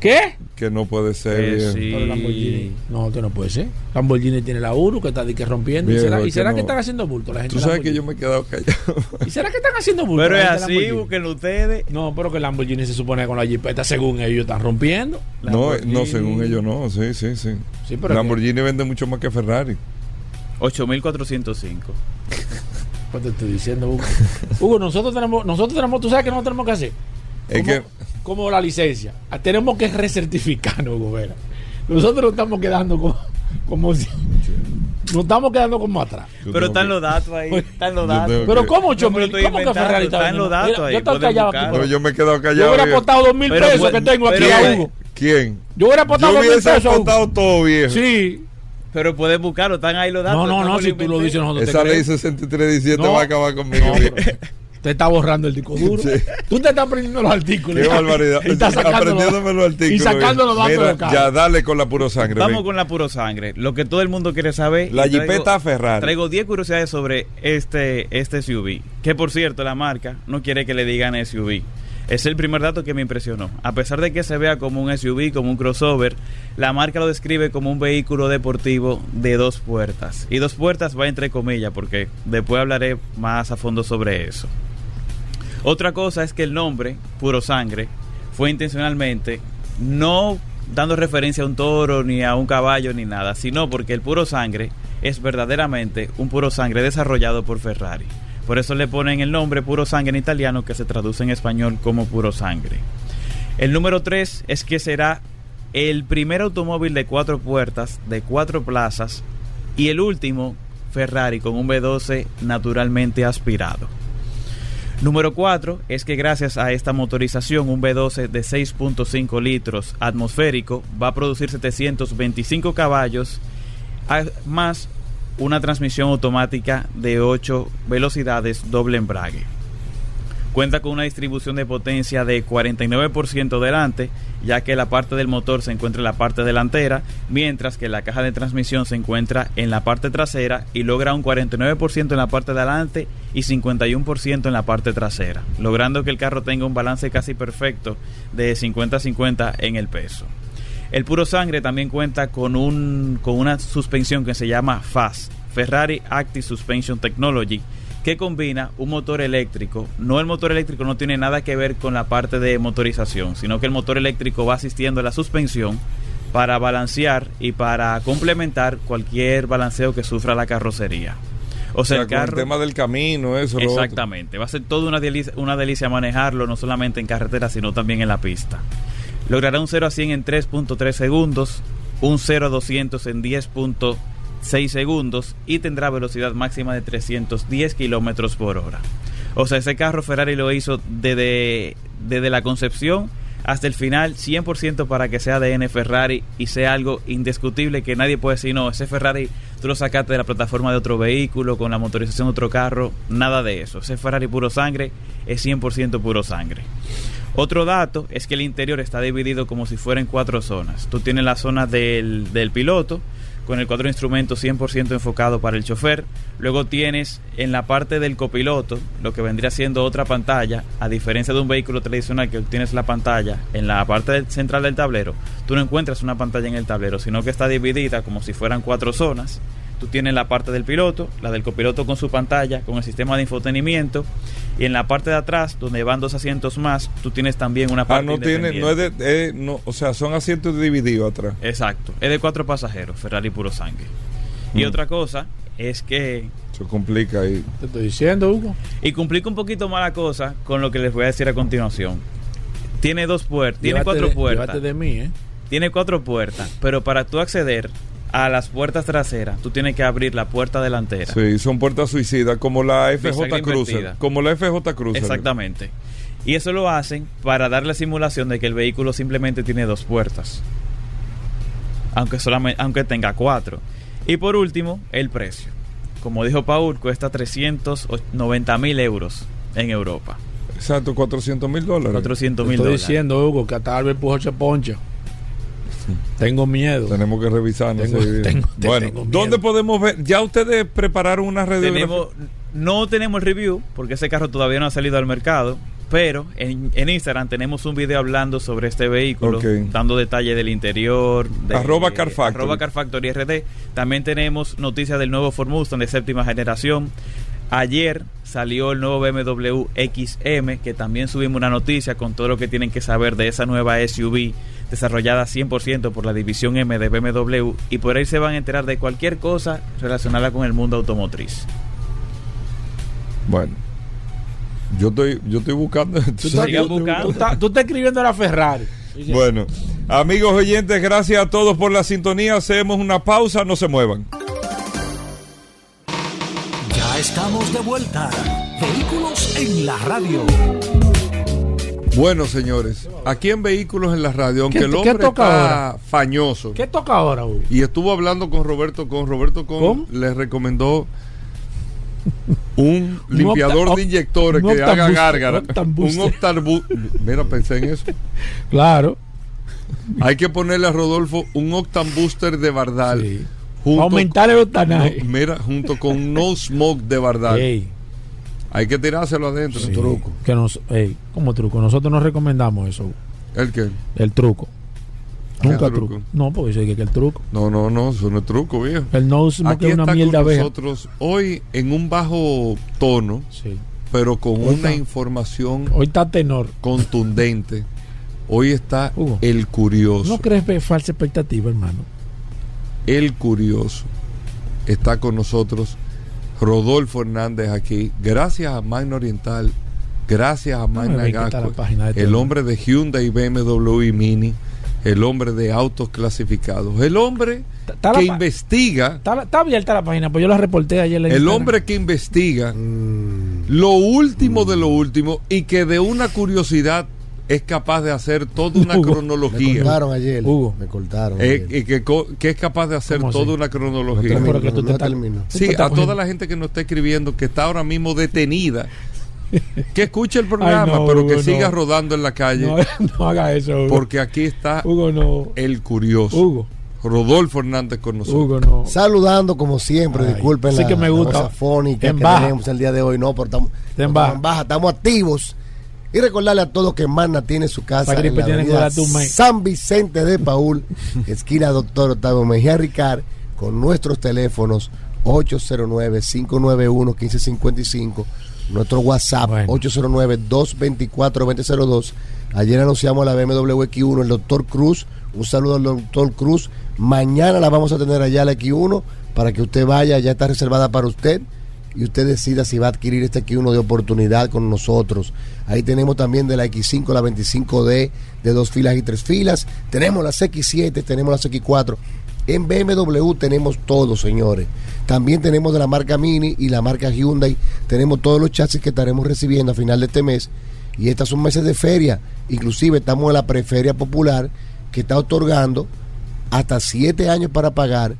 ¿Qué? Que no puede ser. Eh, sí. Lamborghini. No, que no puede ser. Lamborghini tiene la Uru que está de que rompiendo. ¿Y será, y es será que que, no. están haciendo bulto la gente? Tú sabes que yo me he quedado callado. ¿Y será que están haciendo bulto? Pero la es gente así, ustedes. No, pero que Lamborghini se supone que con la jipeta, según ellos, están rompiendo. No, no, Lamborghini. según ellos no. Sí, sí, sí. Sí, pero Lamborghini vende mucho más que Ferrari. 8.405. Pues te estoy diciendo, Hugo. Hugo, nosotros tenemos, nosotros tenemos, tú sabes que no tenemos que hacer. Es como, que como la licencia. Tenemos que recertificarnos, Hugo Vera. Nosotros nos estamos quedando como, como si. Nos estamos quedando como atrás. Pero están los datos ahí. Están los datos. Pero ¿cómo 8 No ¿Cómo que Ferrari está Están los datos ahí. Yo estoy pueden callado aquí. buscarlo. No, yo me he quedado Yo callado. hubiera viejo. apostado dos mil pesos pues- que tengo aquí a Hugo. ¿Quién? Yo hubiera apostado Yo dos mil hubiese pesos a Hugo. apostado todo, viejo. Sí. Pero puedes buscarlo, están ahí los datos. No, no, no, si tú lo dices nosotros Esa ley creemos. 6317 No. va a acabar conmigo. No, Te está borrando el disco duro. Sí. Tú te estás aprendiendo los artículos. Qué barbaridad. Y estás Aprendiéndome los artículos. Y sacando los datos Mira. Ya, dale con la puro sangre. Vamos ven. con la puro sangre. Lo que todo el mundo quiere saber. La Jeepeta Ferrari. Traigo 10 curiosidades sobre este, este SUV. Que por cierto, la marca no quiere que le digan SUV. Es el primer dato que me impresionó. A pesar de que se vea como un SUV, como un crossover, la marca lo describe como un vehículo deportivo de dos puertas. Y dos puertas va entre comillas, porque después hablaré más a fondo sobre eso. Otra cosa es que el nombre, Puro Sangre, fue intencionalmente no dando referencia a un toro, ni a un caballo, ni nada, sino porque el Puro Sangre es verdaderamente un Puro Sangre desarrollado por Ferrari. Por eso le ponen el nombre Puro Sangre en italiano que se traduce en español como Puro Sangre. El número 3 es que será el primer automóvil de cuatro puertas, de cuatro plazas, y el último Ferrari con un V12 naturalmente aspirado. Número 4 es que gracias a esta motorización un V12 de 6.5 litros atmosférico va a producir 725 caballos más una transmisión automática de 8 velocidades doble embrague. Cuenta con una distribución de potencia de 49% delante, ya que la parte del motor se encuentra en la parte delantera, mientras que la caja de transmisión se encuentra en la parte trasera y logra un 49% en la parte delante y 51% en la parte trasera, logrando que el carro tenga un balance casi perfecto de 50-50 en el peso. El puro sangre también cuenta con, un, con una suspensión que se llama FAS, Ferrari Active Suspension Technology, que combina un motor eléctrico. No el motor eléctrico no tiene nada que ver con la parte de motorización, sino que el motor eléctrico va asistiendo a la suspensión para balancear y para complementar cualquier balanceo que sufra la carrocería. O sea, el carro... tema del camino, eso. lo otro. Exactamente. Va a ser toda una delicia, una delicia manejarlo, no solamente en carretera, sino también en la pista. Logrará un 0 a 100 en 3.3 segundos, un 0 a 200 en 10.6 segundos y tendrá velocidad máxima de 310 kilómetros por hora. O sea, ese carro Ferrari lo hizo desde, desde la concepción hasta el final 100% para que sea DN Ferrari y sea algo indiscutible que nadie puede decir, no, ese Ferrari tú lo sacaste de la plataforma de otro vehículo, con la motorización de otro carro, nada de eso. Ese Ferrari puro sangre es 100% puro sangre. Otro dato es que el interior está dividido como si fueran cuatro zonas. Tú tienes la zona del, del piloto, con el cuadro de instrumentos 100% enfocado para el chofer. Luego tienes en la parte del copiloto lo que vendría siendo otra pantalla, a diferencia de un vehículo tradicional que tienes la pantalla en la parte central del tablero. Tú no encuentras una pantalla en el tablero, sino que está dividida como si fueran cuatro zonas. Tú tienes la parte del piloto, la del copiloto con su pantalla, con el sistema de infotenimiento. Y en la parte de atrás, donde van dos asientos más, tú tienes también una Ah, parte no tiene, no es de, eh, no, o sea, son asientos divididos atrás. Exacto. Es de cuatro pasajeros, Ferrari puro sangre. Y Mm. otra cosa es que... Se complica ahí. Te estoy diciendo, Hugo. Y complica un poquito más la cosa con lo que les voy a decir a continuación. Tiene dos puertas, tiene cuatro puertas. de mí, ¿eh? Tiene cuatro puertas, pero para tú acceder a las puertas traseras, tú tienes que abrir la puerta delantera. Sí, son puertas suicidas, como la FJ Cruiser. Como la FJ Cruiser. Exactamente. Y eso lo hacen para dar la simulación de que el vehículo simplemente tiene dos puertas. Aunque, solamente, aunque tenga cuatro. Y por último, el precio. Como dijo Paul, cuesta 390 mil euros en Europa. Exacto, 400 mil dólares. 400 Te mil estoy dólares. diciendo, Hugo, que hasta Albert Pujol se poncha. Tengo miedo. Tenemos que revisarnos. Tengo- sí. tengo- te- bueno, tengo miedo. ¿dónde podemos ver? Ya ustedes prepararon una radiografía. Tenemos, no tenemos el review porque ese carro todavía no ha salido al mercado. Pero en, en Instagram tenemos un video hablando sobre este vehículo, dando detalles del interior. De, Arroba Car Factory. arroba Car Factory RD. También tenemos noticias del nuevo Ford Mustang de séptima generación. Ayer salió el nuevo BMW XM, que también subimos una noticia con todo lo que tienen que saber de esa nueva SUV desarrollada 100% por la división M de BMW y por ahí se van a enterar de cualquier cosa relacionada con el mundo automotriz. Bueno, yo estoy, yo estoy buscando. Tú estás, buscando. tú estás- tú estás escribiendo a la Ferrari. Bueno, amigos oyentes, gracias a todos por la sintonía. Hacemos una pausa, no se muevan. estamos de vuelta. Vehículos en la radio. Bueno, señores, aquí en Vehículos en la Radio, aunque ¿Qué- el hombre toca está ahora? fañoso ¿Qué toca ahora, Hugo? y estuvo hablando con Roberto con Roberto con le recomendó un limpiador de inyectores que haga gárgara. Un octarbu Mira, pensé en eso. Claro. Hay que ponerle a Rodolfo un octambuster de Bardal. Aumentar el octanaje. No, mira, junto con un no smoke de Bardal. Ey. Hay que tirárselo adentro. Sí, Que nos, como truco. Nosotros no recomendamos eso. ¿El qué? El truco. ¿Qué Nunca truco? truco. No, porque dice que, que el truco. No, no, no, eso no es truco, viejo. El no smoke Aquí es una está mierda con nosotros hoy en un bajo tono, pero con Hoy una está- información Hoy está tenor. contundente. Hoy está el curioso. ¿No crees falsa expectativa, hermano? El curioso. Está con nosotros Rodolfo Hernández aquí. Gracias a Magna Oriental. Gracias a Magna la Gasco, El hombre de Hyundai, BMW y Mini. El hombre de autos clasificados. El hombre Está la que investiga. Está, está abierta la página, pues yo la reporté ayer. en El Instagram. hombre que investiga Mm. lo último de lo último y que de una curiosidad es capaz de hacer toda una Hugo, cronología. Me cortaron ayer. Hugo. Me cortaron. Eh, ayer. y que, co- que es capaz de hacer ¿Cómo toda así? una cronología. No que tú te no. Sí, te a toda la gente que nos está escribiendo, que está ahora mismo detenida, que escuche el programa, Ay, no, pero Hugo, que no. siga rodando en la calle. No, no haga eso, Hugo. Porque aquí está Hugo, no. el curioso. Hugo. Rodolfo Hernández con nosotros. Hugo, no. Saludando como siempre, Ay, disculpen sí la, que me la gusta. voz afónica En que baja. tenemos el día de hoy, no, pero estamos, en baja, estamos activos. Y recordarle a todos que Magna tiene su casa en la que avenida. San Vicente de Paul, esquina Doctor Octavio Mejía Ricard, con nuestros teléfonos 809-591-1555, nuestro WhatsApp 809-224-2002. Ayer anunciamos la BMW X1, el doctor Cruz. Un saludo al doctor Cruz. Mañana la vamos a tener allá la X1 para que usted vaya, ya está reservada para usted y usted decida si va a adquirir este X1 de oportunidad con nosotros. Ahí tenemos también de la X5, la 25D, de dos filas y tres filas. Tenemos las X7, tenemos las X4. En BMW tenemos todo, señores. También tenemos de la marca Mini y la marca Hyundai. Tenemos todos los chasis que estaremos recibiendo a final de este mes. Y estas son meses de feria. Inclusive estamos en la preferia popular que está otorgando hasta siete años para pagar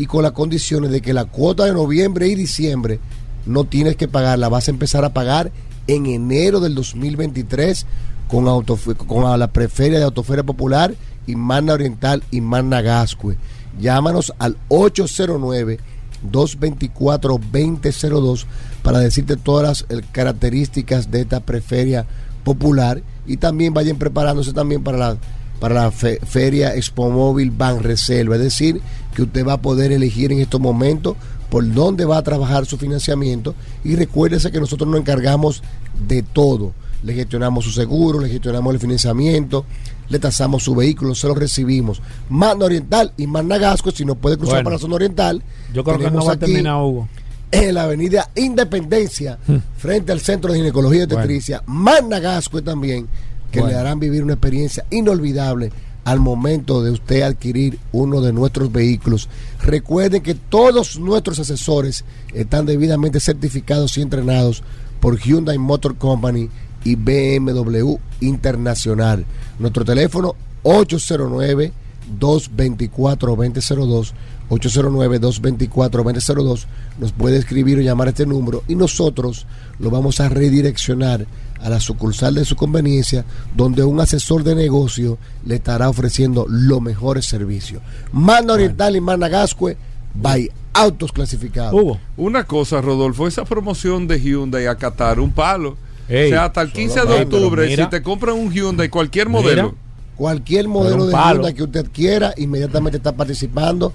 y con las condiciones de que la cuota de noviembre y diciembre no tienes que pagarla, vas a empezar a pagar en enero del 2023 con, con la preferia de Autoferia Popular y Magna Oriental y Magna Gascue. Llámanos al 809-224-2002 para decirte todas las características de esta preferia popular y también vayan preparándose también para la para la fe- feria Expo Móvil Ban Reserva, es decir, que usted va a poder elegir en estos momentos por dónde va a trabajar su financiamiento y recuérdese que nosotros nos encargamos de todo. Le gestionamos su seguro, le gestionamos el financiamiento, le tasamos su vehículo, se lo recibimos. Magna Oriental y Magna Gasco, si no puede cruzar Bueno. para la zona oriental, Yo creo que no va a terminar, Hugo. en la avenida Independencia, frente al Centro de Ginecología y Bueno. Obstetricia, Magna Gascue también, que Bueno. le harán vivir una experiencia inolvidable al momento de usted adquirir uno de nuestros vehículos. Recuerden que todos nuestros asesores están debidamente certificados y entrenados por Hyundai Motor Company y BMW Internacional. Nuestro teléfono 809 224-2002, 809-224-2002. Nos puede escribir o llamar a este número y nosotros lo vamos a redireccionar a la sucursal de su conveniencia, donde un asesor de negocio le estará ofreciendo los mejores servicios. Manda Oriental y Manda Gascue, by Autos Clasificados. Una cosa, Rodolfo, esa promoción de Hyundai a Qatar, un palo. Ey, o sea, hasta el 15 de octubre, mira. si te compran un Hyundai, cualquier modelo. Cualquier modelo de palo. Hyundai que usted quiera, inmediatamente está participando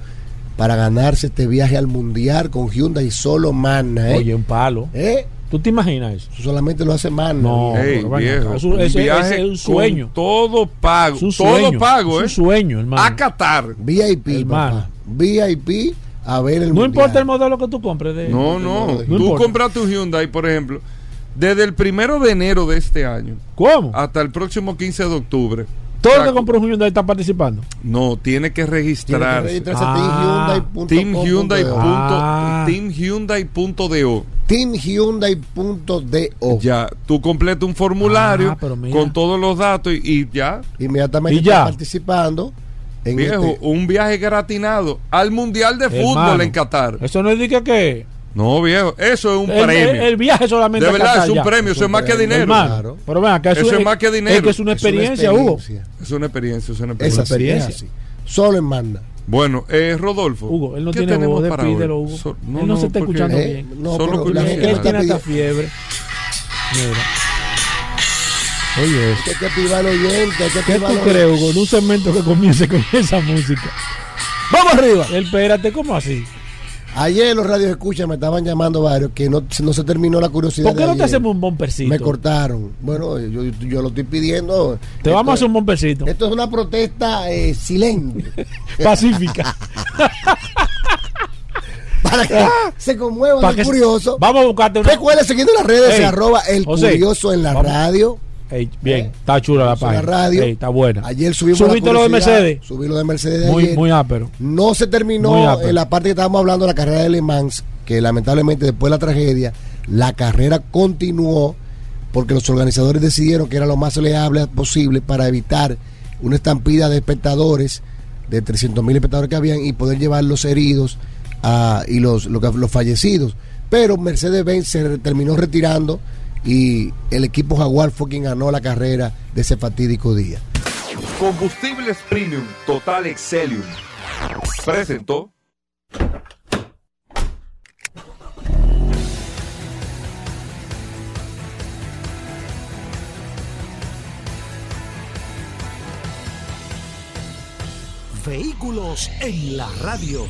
para ganarse este viaje al mundial con Hyundai solo Magna. ¿eh? Oye, un palo. ¿Eh? ¿Tú te imaginas eso? Solamente lo hace Magna. No, Ey, pero ven viejo, eso- un ese- viaje ese es un con sueño. todo pago. Todo pago, es ¿eh? un sueño, hermano. A Qatar. VIP, Hermano. papá. VIP a ver el No mundial. importa el modelo que tú compres. De, No, no. no Tú importa. compraste un Hyundai, por ejemplo, desde el primero de enero de este año. ¿Cómo? Hasta el próximo 15 de octubre. Todo el que compró un Hyundai está participando. No, tiene que registrarse. Tiene que registrarse ah, teamhyundai.com.do. Ah. Teamhyundai.do. Teamhyundai.do. Ya, tú completas un formulario Ah, con todos los datos y, y ya. Inmediatamente Y ya. está participando. En Viejo, este- un viaje gratinado al Mundial de Fútbol en Qatar. Eso no que, que No, viejo, eso es un el, premio. el- el viaje solamente de verdad, es un ya. premio, eso es más que dinero. Hermano, Claro. pero ven acá, Eso es más que dinero. Es que es una Es una experiencia, Hugo. Es una experiencia, es una Es experiencia. así, experiencia. es. Solo en Manda. Bueno, eh, Rodolfo. Hugo, él no ¿qué tiene tenemos voz, para despídelo, hoy? Hugo. So- Él no se está escuchando Eh, bien. no, Solo pero la Él, tiene hasta fiebre. Mira. Oye, eso. Hay que activar oyente, hay que ¿Qué tú crees, Hugo? En un segmento que comience con esa música. ¡Vamos arriba! Espérate, ¿cómo así? Ayer los radios escucha me estaban llamando varios que no, no se terminó la curiosidad. ¿Por qué no te hacemos un bumpercito? Me cortaron. Bueno, yo, yo lo estoy pidiendo. Te vamos a hacer un bumpercito. Esto es una protesta eh, silente. Pacífica. para que se conmuevan Pa' el curioso. Vamos a buscarte una. Recuerda siguiendo las redes, Ey, se arroba el José, curioso en la vamos. radio. Ey, bien, está chula la en la página. radio. Ey, está buena. Ayer subimos ¿Subiste lo de Mercedes? Subí lo de Mercedes de Muy, ayer. muy ápero. No se terminó en la parte que estábamos hablando de la carrera de Le Mans, que lamentablemente después de la tragedia, la carrera continuó porque los organizadores decidieron que era lo más leable posible para evitar una estampida de espectadores, de 300 mil espectadores que habían, y poder llevar los heridos ah, y los, los, los fallecidos. Pero Mercedes-Benz se terminó retirando y el equipo Jaguar fue quien ganó la carrera de ese fatídico día. Combustibles Premium Total Excelium. Presentó. Vehículos en la radio.